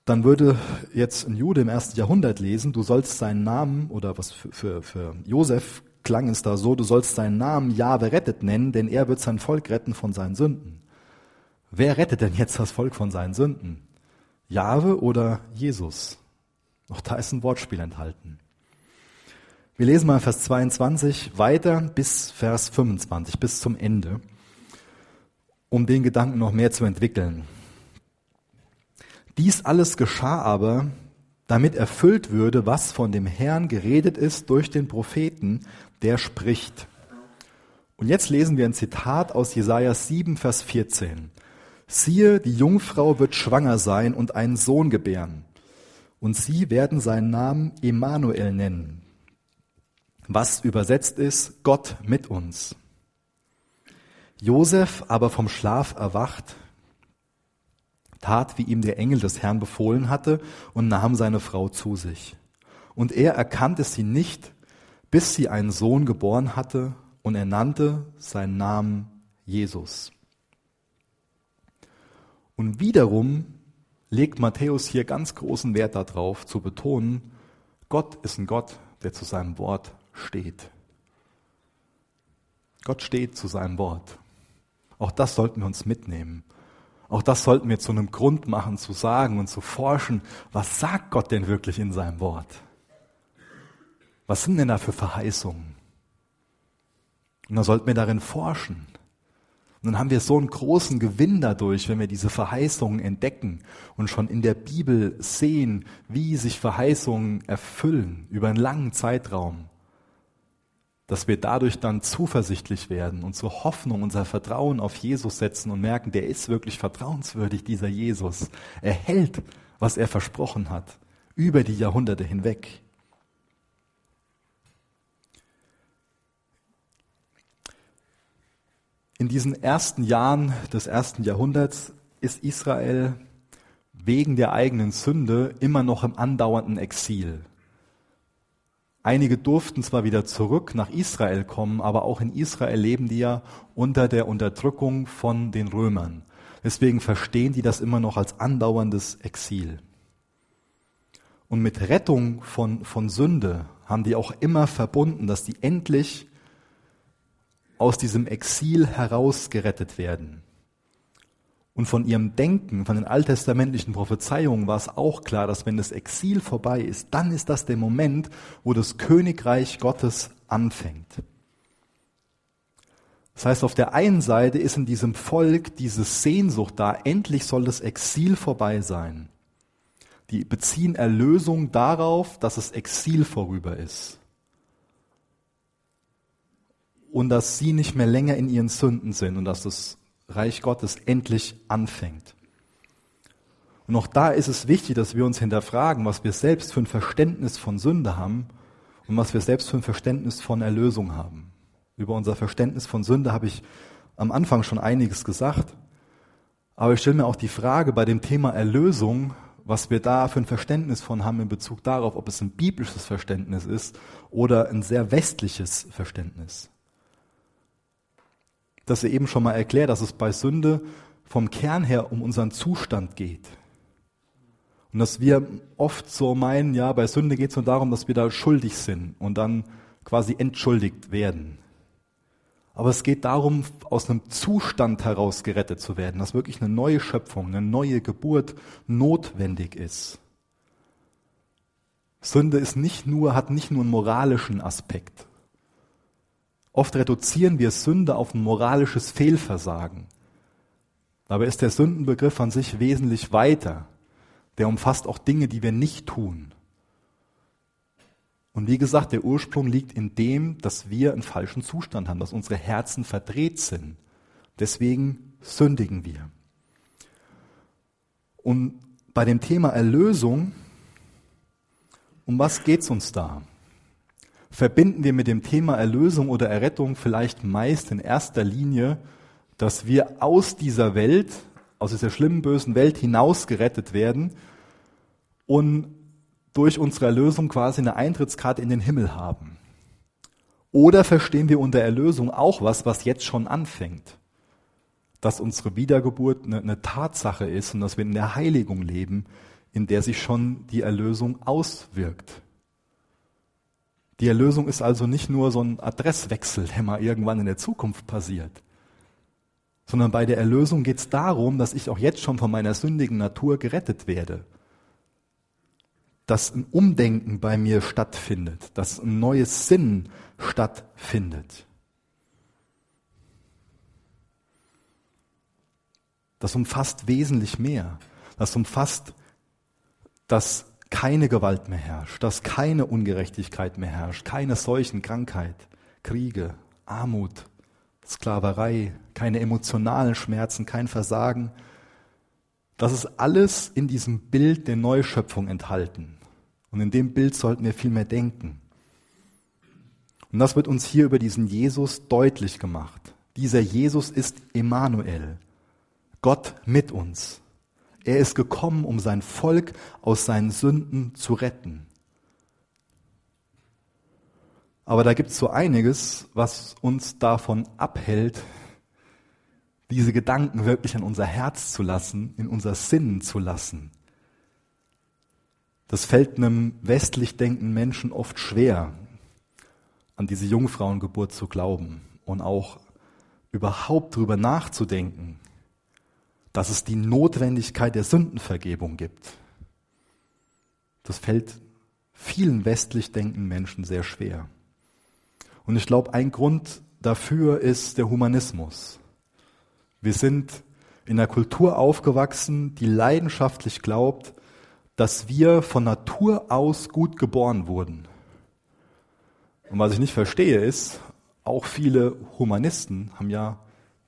dann würde jetzt ein Jude im ersten Jahrhundert lesen, du sollst seinen Namen, oder was für, für, für Josef klang es da so, du sollst seinen Namen Jahwe rettet nennen, denn er wird sein Volk retten von seinen Sünden. Wer rettet denn jetzt das Volk von seinen Sünden? Jahwe oder Jesus? Auch da ist ein Wortspiel enthalten. Wir lesen mal Vers 22 weiter bis Vers 25, bis zum Ende, um den Gedanken noch mehr zu entwickeln. Dies alles geschah aber, damit erfüllt würde, was von dem Herrn geredet ist durch den Propheten, der spricht. Und jetzt lesen wir ein Zitat aus Jesaja 7, Vers 14. Siehe, die Jungfrau wird schwanger sein und einen Sohn gebären. Und sie werden seinen Namen Emanuel nennen, was übersetzt ist Gott mit uns. Josef aber vom Schlaf erwacht, tat, wie ihm der Engel des Herrn befohlen hatte, und nahm seine Frau zu sich. Und er erkannte sie nicht, bis sie einen Sohn geboren hatte, und er nannte seinen Namen Jesus. Und wiederum legt Matthäus hier ganz großen Wert darauf, zu betonen, Gott ist ein Gott, der zu seinem Wort steht. Gott steht zu seinem Wort. Auch das sollten wir uns mitnehmen. Auch das sollten wir zu einem Grund machen, zu sagen und zu forschen, was sagt Gott denn wirklich in seinem Wort? Was sind denn da für Verheißungen? Und da sollten wir darin forschen. Und dann haben wir so einen großen Gewinn dadurch, wenn wir diese Verheißungen entdecken und schon in der Bibel sehen, wie sich Verheißungen erfüllen über einen langen Zeitraum dass wir dadurch dann zuversichtlich werden und zur Hoffnung unser Vertrauen auf Jesus setzen und merken, der ist wirklich vertrauenswürdig, dieser Jesus. Er hält, was er versprochen hat, über die Jahrhunderte hinweg. In diesen ersten Jahren des ersten Jahrhunderts ist Israel wegen der eigenen Sünde immer noch im andauernden Exil. Einige durften zwar wieder zurück nach Israel kommen, aber auch in Israel leben die ja unter der Unterdrückung von den Römern. Deswegen verstehen die das immer noch als andauerndes Exil. Und mit Rettung von, von Sünde haben die auch immer verbunden, dass die endlich aus diesem Exil herausgerettet werden. Und von ihrem Denken, von den alttestamentlichen Prophezeiungen war es auch klar, dass wenn das Exil vorbei ist, dann ist das der Moment, wo das Königreich Gottes anfängt. Das heißt, auf der einen Seite ist in diesem Volk diese Sehnsucht da, endlich soll das Exil vorbei sein. Die beziehen Erlösung darauf, dass das Exil vorüber ist. Und dass sie nicht mehr länger in ihren Sünden sind und dass das Reich Gottes endlich anfängt. Und auch da ist es wichtig, dass wir uns hinterfragen, was wir selbst für ein Verständnis von Sünde haben und was wir selbst für ein Verständnis von Erlösung haben. Über unser Verständnis von Sünde habe ich am Anfang schon einiges gesagt. Aber ich stelle mir auch die Frage bei dem Thema Erlösung, was wir da für ein Verständnis von haben in Bezug darauf, ob es ein biblisches Verständnis ist oder ein sehr westliches Verständnis dass er eben schon mal erklärt, dass es bei Sünde vom Kern her um unseren Zustand geht. Und dass wir oft so meinen, ja, bei Sünde geht es nur darum, dass wir da schuldig sind und dann quasi entschuldigt werden. Aber es geht darum, aus einem Zustand heraus gerettet zu werden, dass wirklich eine neue Schöpfung, eine neue Geburt notwendig ist. Sünde ist nicht nur, hat nicht nur einen moralischen Aspekt, Oft reduzieren wir Sünde auf ein moralisches Fehlversagen. Dabei ist der Sündenbegriff an sich wesentlich weiter. Der umfasst auch Dinge, die wir nicht tun. Und wie gesagt, der Ursprung liegt in dem, dass wir einen falschen Zustand haben, dass unsere Herzen verdreht sind. Deswegen sündigen wir. Und bei dem Thema Erlösung, um was geht's uns da? Verbinden wir mit dem Thema Erlösung oder Errettung vielleicht meist in erster Linie, dass wir aus dieser Welt, aus dieser schlimmen, bösen Welt hinaus gerettet werden und durch unsere Erlösung quasi eine Eintrittskarte in den Himmel haben. Oder verstehen wir unter Erlösung auch was, was jetzt schon anfängt? Dass unsere Wiedergeburt eine, eine Tatsache ist und dass wir in der Heiligung leben, in der sich schon die Erlösung auswirkt. Die Erlösung ist also nicht nur so ein Adresswechsel, der mal irgendwann in der Zukunft passiert, sondern bei der Erlösung geht es darum, dass ich auch jetzt schon von meiner sündigen Natur gerettet werde. Dass ein Umdenken bei mir stattfindet, dass ein neues Sinn stattfindet. Das umfasst wesentlich mehr. Das umfasst das keine Gewalt mehr herrscht, dass keine Ungerechtigkeit mehr herrscht, keine Seuchen, Krankheit, Kriege, Armut, Sklaverei, keine emotionalen Schmerzen, kein Versagen. Das ist alles in diesem Bild der Neuschöpfung enthalten. Und in dem Bild sollten wir viel mehr denken. Und das wird uns hier über diesen Jesus deutlich gemacht. Dieser Jesus ist Emmanuel, Gott mit uns. Er ist gekommen, um sein Volk aus seinen Sünden zu retten. Aber da gibt es so einiges, was uns davon abhält, diese Gedanken wirklich an unser Herz zu lassen, in unser Sinn zu lassen. Das fällt einem westlich denkenden Menschen oft schwer, an diese Jungfrauengeburt zu glauben und auch überhaupt drüber nachzudenken, dass es die Notwendigkeit der Sündenvergebung gibt. Das fällt vielen westlich denkenden Menschen sehr schwer. Und ich glaube, ein Grund dafür ist der Humanismus. Wir sind in einer Kultur aufgewachsen, die leidenschaftlich glaubt, dass wir von Natur aus gut geboren wurden. Und was ich nicht verstehe ist, auch viele Humanisten haben ja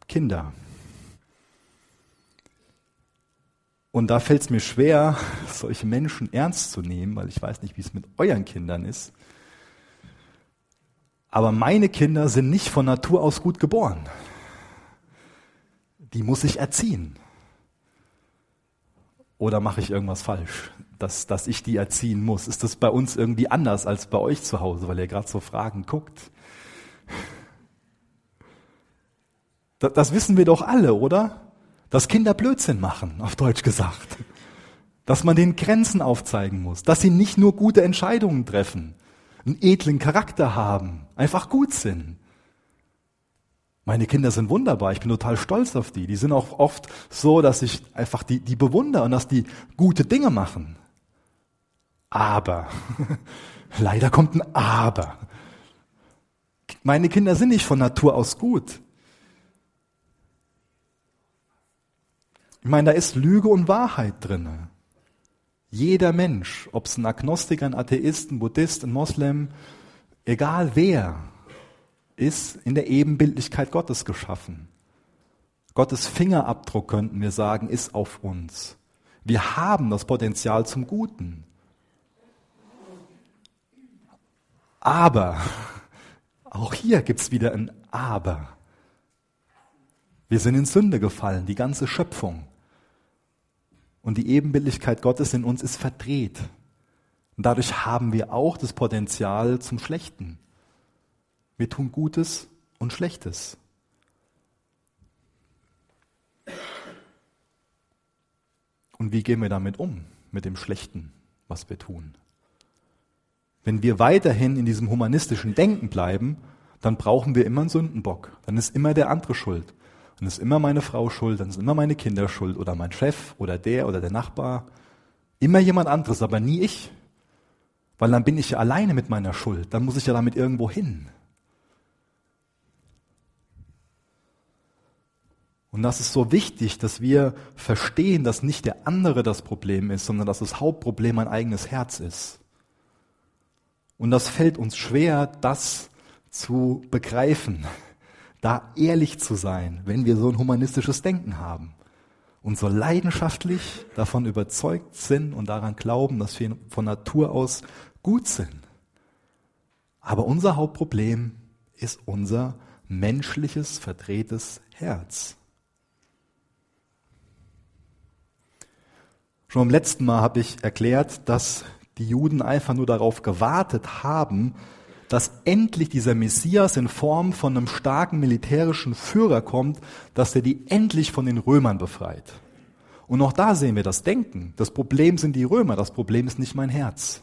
Kinder. Und da fällt es mir schwer, solche Menschen ernst zu nehmen, weil ich weiß nicht, wie es mit euren Kindern ist. Aber meine Kinder sind nicht von Natur aus gut geboren. die muss ich erziehen. Oder mache ich irgendwas falsch, dass, dass ich die erziehen muss? Ist das bei uns irgendwie anders als bei euch zu Hause, weil ihr gerade so Fragen guckt? Das, das wissen wir doch alle, oder? Dass Kinder Blödsinn machen, auf Deutsch gesagt. Dass man den Grenzen aufzeigen muss, dass sie nicht nur gute Entscheidungen treffen, einen edlen Charakter haben, einfach gut sind. Meine Kinder sind wunderbar, ich bin total stolz auf die. Die sind auch oft so, dass ich einfach die, die bewundere und dass die gute Dinge machen. Aber, leider kommt ein Aber. Meine Kinder sind nicht von Natur aus gut. Ich meine, da ist Lüge und Wahrheit drinne. Jeder Mensch, ob es ein Agnostiker, ein Atheist, ein Buddhist, ein Moslem, egal wer, ist in der Ebenbildlichkeit Gottes geschaffen. Gottes Fingerabdruck, könnten wir sagen, ist auf uns. Wir haben das Potenzial zum Guten. Aber, auch hier gibt es wieder ein Aber. Wir sind in Sünde gefallen, die ganze Schöpfung. Und die Ebenbildlichkeit Gottes in uns ist verdreht. Und dadurch haben wir auch das Potenzial zum Schlechten. Wir tun Gutes und Schlechtes. Und wie gehen wir damit um, mit dem Schlechten, was wir tun? Wenn wir weiterhin in diesem humanistischen Denken bleiben, dann brauchen wir immer einen Sündenbock. Dann ist immer der andere schuld. Dann ist immer meine Frau schuld, dann sind immer meine Kinder schuld oder mein Chef oder der oder der Nachbar. Immer jemand anderes, aber nie ich. Weil dann bin ich ja alleine mit meiner Schuld. Dann muss ich ja damit irgendwo hin. Und das ist so wichtig, dass wir verstehen, dass nicht der andere das Problem ist, sondern dass das Hauptproblem mein eigenes Herz ist. Und das fällt uns schwer, das zu begreifen da ehrlich zu sein, wenn wir so ein humanistisches Denken haben und so leidenschaftlich davon überzeugt sind und daran glauben, dass wir von Natur aus gut sind. Aber unser Hauptproblem ist unser menschliches, verdrehtes Herz. Schon beim letzten Mal habe ich erklärt, dass die Juden einfach nur darauf gewartet haben, dass endlich dieser Messias in Form von einem starken militärischen Führer kommt, dass er die endlich von den Römern befreit. Und auch da sehen wir das Denken. Das Problem sind die Römer, das Problem ist nicht mein Herz.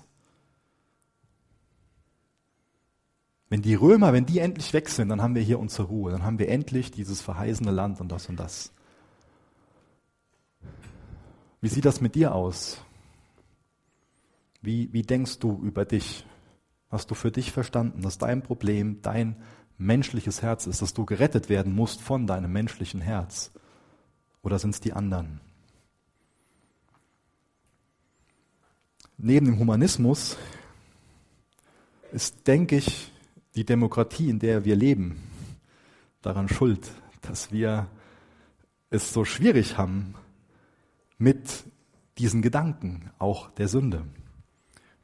Wenn die Römer, wenn die endlich weg sind, dann haben wir hier unsere Ruhe, dann haben wir endlich dieses verheißene Land und das und das. Wie sieht das mit dir aus? Wie, wie denkst du über dich? Hast du für dich verstanden, dass dein Problem dein menschliches Herz ist, dass du gerettet werden musst von deinem menschlichen Herz? Oder sind es die anderen? Neben dem Humanismus ist, denke ich, die Demokratie, in der wir leben, daran schuld, dass wir es so schwierig haben mit diesen Gedanken, auch der Sünde.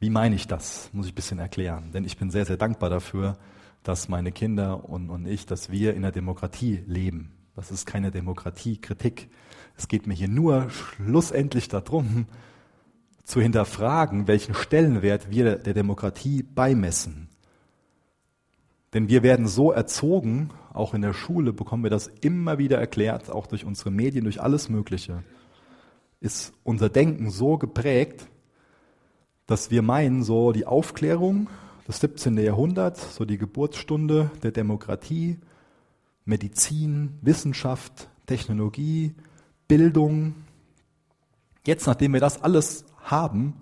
Wie meine ich das? Muss ich ein bisschen erklären. Denn ich bin sehr, sehr dankbar dafür, dass meine Kinder und, und ich, dass wir in der Demokratie leben. Das ist keine Demokratiekritik. Es geht mir hier nur schlussendlich darum, zu hinterfragen, welchen Stellenwert wir der Demokratie beimessen. Denn wir werden so erzogen, auch in der Schule bekommen wir das immer wieder erklärt, auch durch unsere Medien, durch alles Mögliche. Ist unser Denken so geprägt, dass wir meinen, so die Aufklärung, das 17. Jahrhundert, so die Geburtsstunde der Demokratie, Medizin, Wissenschaft, Technologie, Bildung. Jetzt, nachdem wir das alles haben,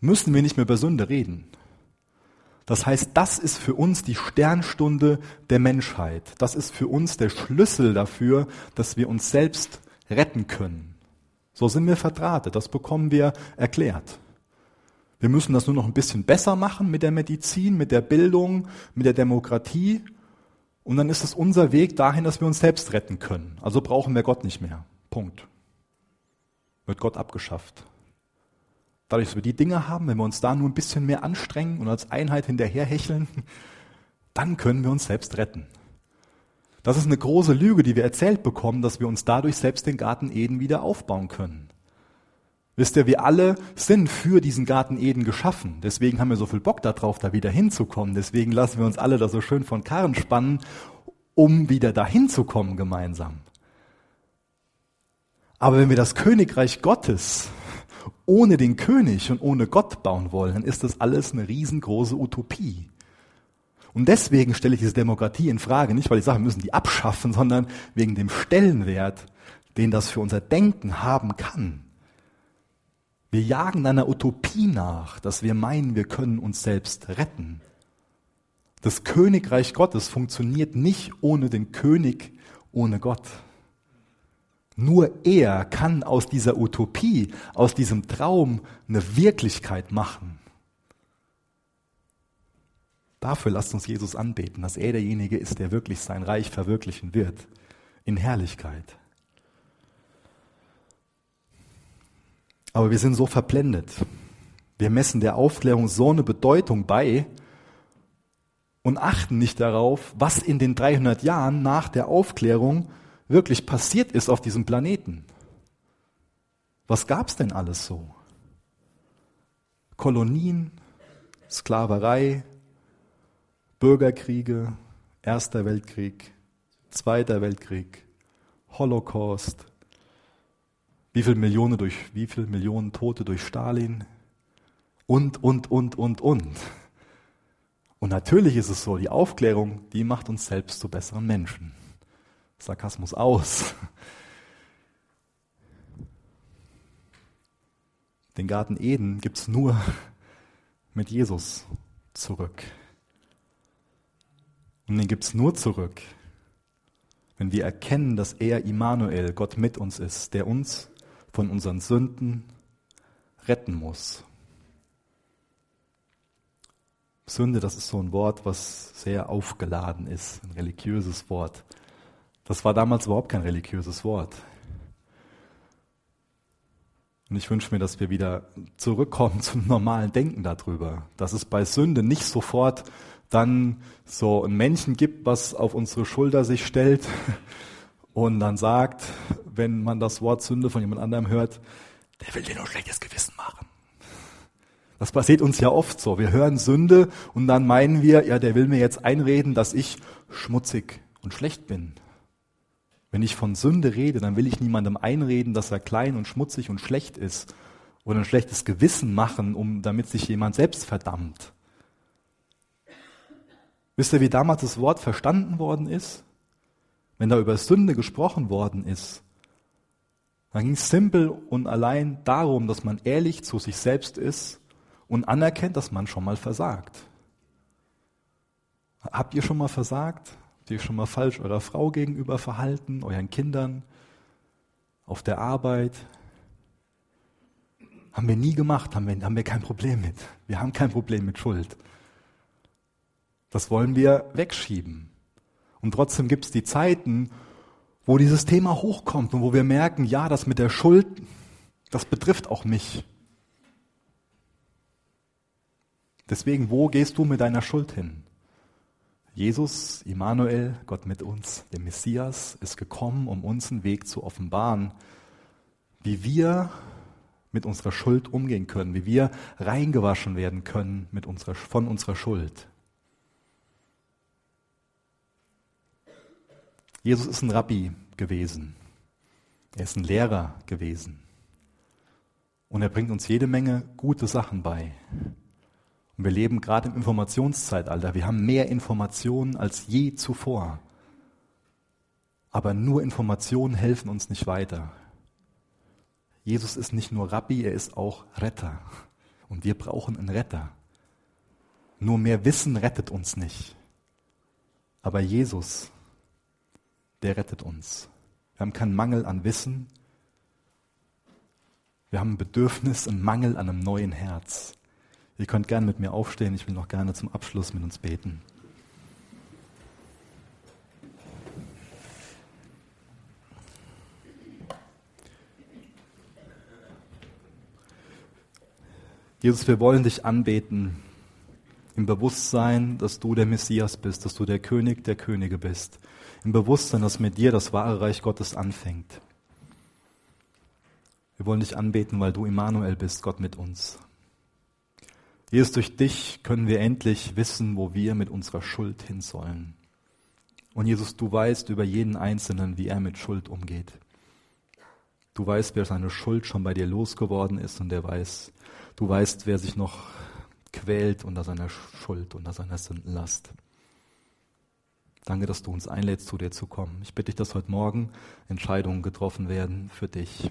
müssen wir nicht mehr über Sünde reden. Das heißt, das ist für uns die Sternstunde der Menschheit. Das ist für uns der Schlüssel dafür, dass wir uns selbst retten können. So sind wir verdrahtet, das bekommen wir erklärt. Wir müssen das nur noch ein bisschen besser machen mit der Medizin, mit der Bildung, mit der Demokratie. Und dann ist es unser Weg dahin, dass wir uns selbst retten können. Also brauchen wir Gott nicht mehr. Punkt. Wird Gott abgeschafft. Dadurch, dass wir die Dinge haben, wenn wir uns da nur ein bisschen mehr anstrengen und als Einheit hinterherhecheln, dann können wir uns selbst retten. Das ist eine große Lüge, die wir erzählt bekommen, dass wir uns dadurch selbst den Garten Eden wieder aufbauen können. Wisst ihr, wir alle sind für diesen Garten Eden geschaffen. Deswegen haben wir so viel Bock darauf, da wieder hinzukommen. Deswegen lassen wir uns alle da so schön von Karren spannen, um wieder dahin zu kommen gemeinsam. Aber wenn wir das Königreich Gottes ohne den König und ohne Gott bauen wollen, dann ist das alles eine riesengroße Utopie. Und deswegen stelle ich diese Demokratie in Frage, nicht weil ich sage, wir müssen die abschaffen, sondern wegen dem Stellenwert, den das für unser Denken haben kann. Wir jagen einer Utopie nach, dass wir meinen, wir können uns selbst retten. Das Königreich Gottes funktioniert nicht ohne den König, ohne Gott. Nur er kann aus dieser Utopie, aus diesem Traum eine Wirklichkeit machen. Dafür lasst uns Jesus anbeten, dass er derjenige ist, der wirklich sein Reich verwirklichen wird in Herrlichkeit. Aber wir sind so verblendet. Wir messen der Aufklärung so eine Bedeutung bei und achten nicht darauf, was in den 300 Jahren nach der Aufklärung wirklich passiert ist auf diesem Planeten. Was gab's denn alles so? Kolonien, Sklaverei, Bürgerkriege, Erster Weltkrieg, Zweiter Weltkrieg, Holocaust, wie viele Millionen durch, wie viele Millionen Tote durch Stalin und, und, und, und, und. Und natürlich ist es so, die Aufklärung, die macht uns selbst zu besseren Menschen. Sarkasmus aus. Den Garten Eden gibt's nur mit Jesus zurück. Und den gibt's nur zurück, wenn wir erkennen, dass er Immanuel, Gott mit uns ist, der uns von unseren Sünden retten muss. Sünde, das ist so ein Wort, was sehr aufgeladen ist, ein religiöses Wort. Das war damals überhaupt kein religiöses Wort. Und ich wünsche mir, dass wir wieder zurückkommen zum normalen Denken darüber, dass es bei Sünde nicht sofort dann so ein Männchen gibt, was auf unsere Schulter sich stellt und dann sagt, wenn man das Wort Sünde von jemand anderem hört, der will dir nur schlechtes Gewissen machen. Das passiert uns ja oft so. Wir hören Sünde und dann meinen wir, ja, der will mir jetzt einreden, dass ich schmutzig und schlecht bin. Wenn ich von Sünde rede, dann will ich niemandem einreden, dass er klein und schmutzig und schlecht ist oder ein schlechtes Gewissen machen, um damit sich jemand selbst verdammt. Wisst ihr, wie damals das Wort verstanden worden ist? Wenn da über Sünde gesprochen worden ist, dann ging es simpel und allein darum, dass man ehrlich zu sich selbst ist und anerkennt, dass man schon mal versagt. Habt ihr schon mal versagt? Habt ihr schon mal falsch eurer Frau gegenüber verhalten, euren Kindern, auf der Arbeit? Haben wir nie gemacht, haben wir, haben wir kein Problem mit. Wir haben kein Problem mit Schuld. Das wollen wir wegschieben. Und trotzdem gibt es die Zeiten, wo dieses Thema hochkommt und wo wir merken, ja, das mit der Schuld, das betrifft auch mich. Deswegen, wo gehst du mit deiner Schuld hin? Jesus, Immanuel, Gott mit uns, der Messias, ist gekommen, um uns einen Weg zu offenbaren, wie wir mit unserer Schuld umgehen können, wie wir reingewaschen werden können mit unserer, von unserer Schuld. Jesus ist ein Rabbi gewesen. Er ist ein Lehrer gewesen. Und er bringt uns jede Menge gute Sachen bei. Und wir leben gerade im Informationszeitalter. Wir haben mehr Informationen als je zuvor. Aber nur Informationen helfen uns nicht weiter. Jesus ist nicht nur Rabbi, er ist auch Retter. Und wir brauchen einen Retter. Nur mehr Wissen rettet uns nicht. Aber Jesus der rettet uns. Wir haben keinen Mangel an Wissen. Wir haben ein Bedürfnis, einen Mangel an einem neuen Herz. Ihr könnt gerne mit mir aufstehen. Ich will noch gerne zum Abschluss mit uns beten. Jesus, wir wollen dich anbeten Im Bewusstsein, dass du der Messias bist, dass du der König der Könige bist. Im Bewusstsein, dass mit dir das wahre Reich Gottes anfängt. Wir wollen dich anbeten, weil du Immanuel bist, Gott mit uns. Jesus, durch dich können wir endlich wissen, wo wir mit unserer Schuld hin sollen. Und Jesus, du weißt über jeden Einzelnen, wie er mit Schuld umgeht. Du weißt, wer seine Schuld schon bei dir losgeworden ist und der weiß, du weißt, wer sich noch quält unter seiner Schuld, unter seiner Sündenlast. Danke, dass du uns einlädst, zu dir zu kommen. Ich bitte dich, dass heute Morgen Entscheidungen getroffen werden für dich,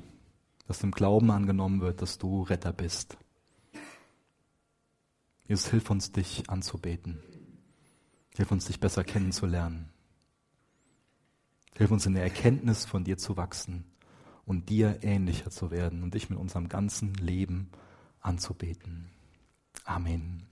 dass im Glauben angenommen wird, dass du Retter bist. Jesus, hilf uns, dich anzubeten. Hilf uns, dich besser kennenzulernen. Hilf uns in der Erkenntnis von dir zu wachsen und dir ähnlicher zu werden und dich mit unserem ganzen Leben anzubeten. Amen.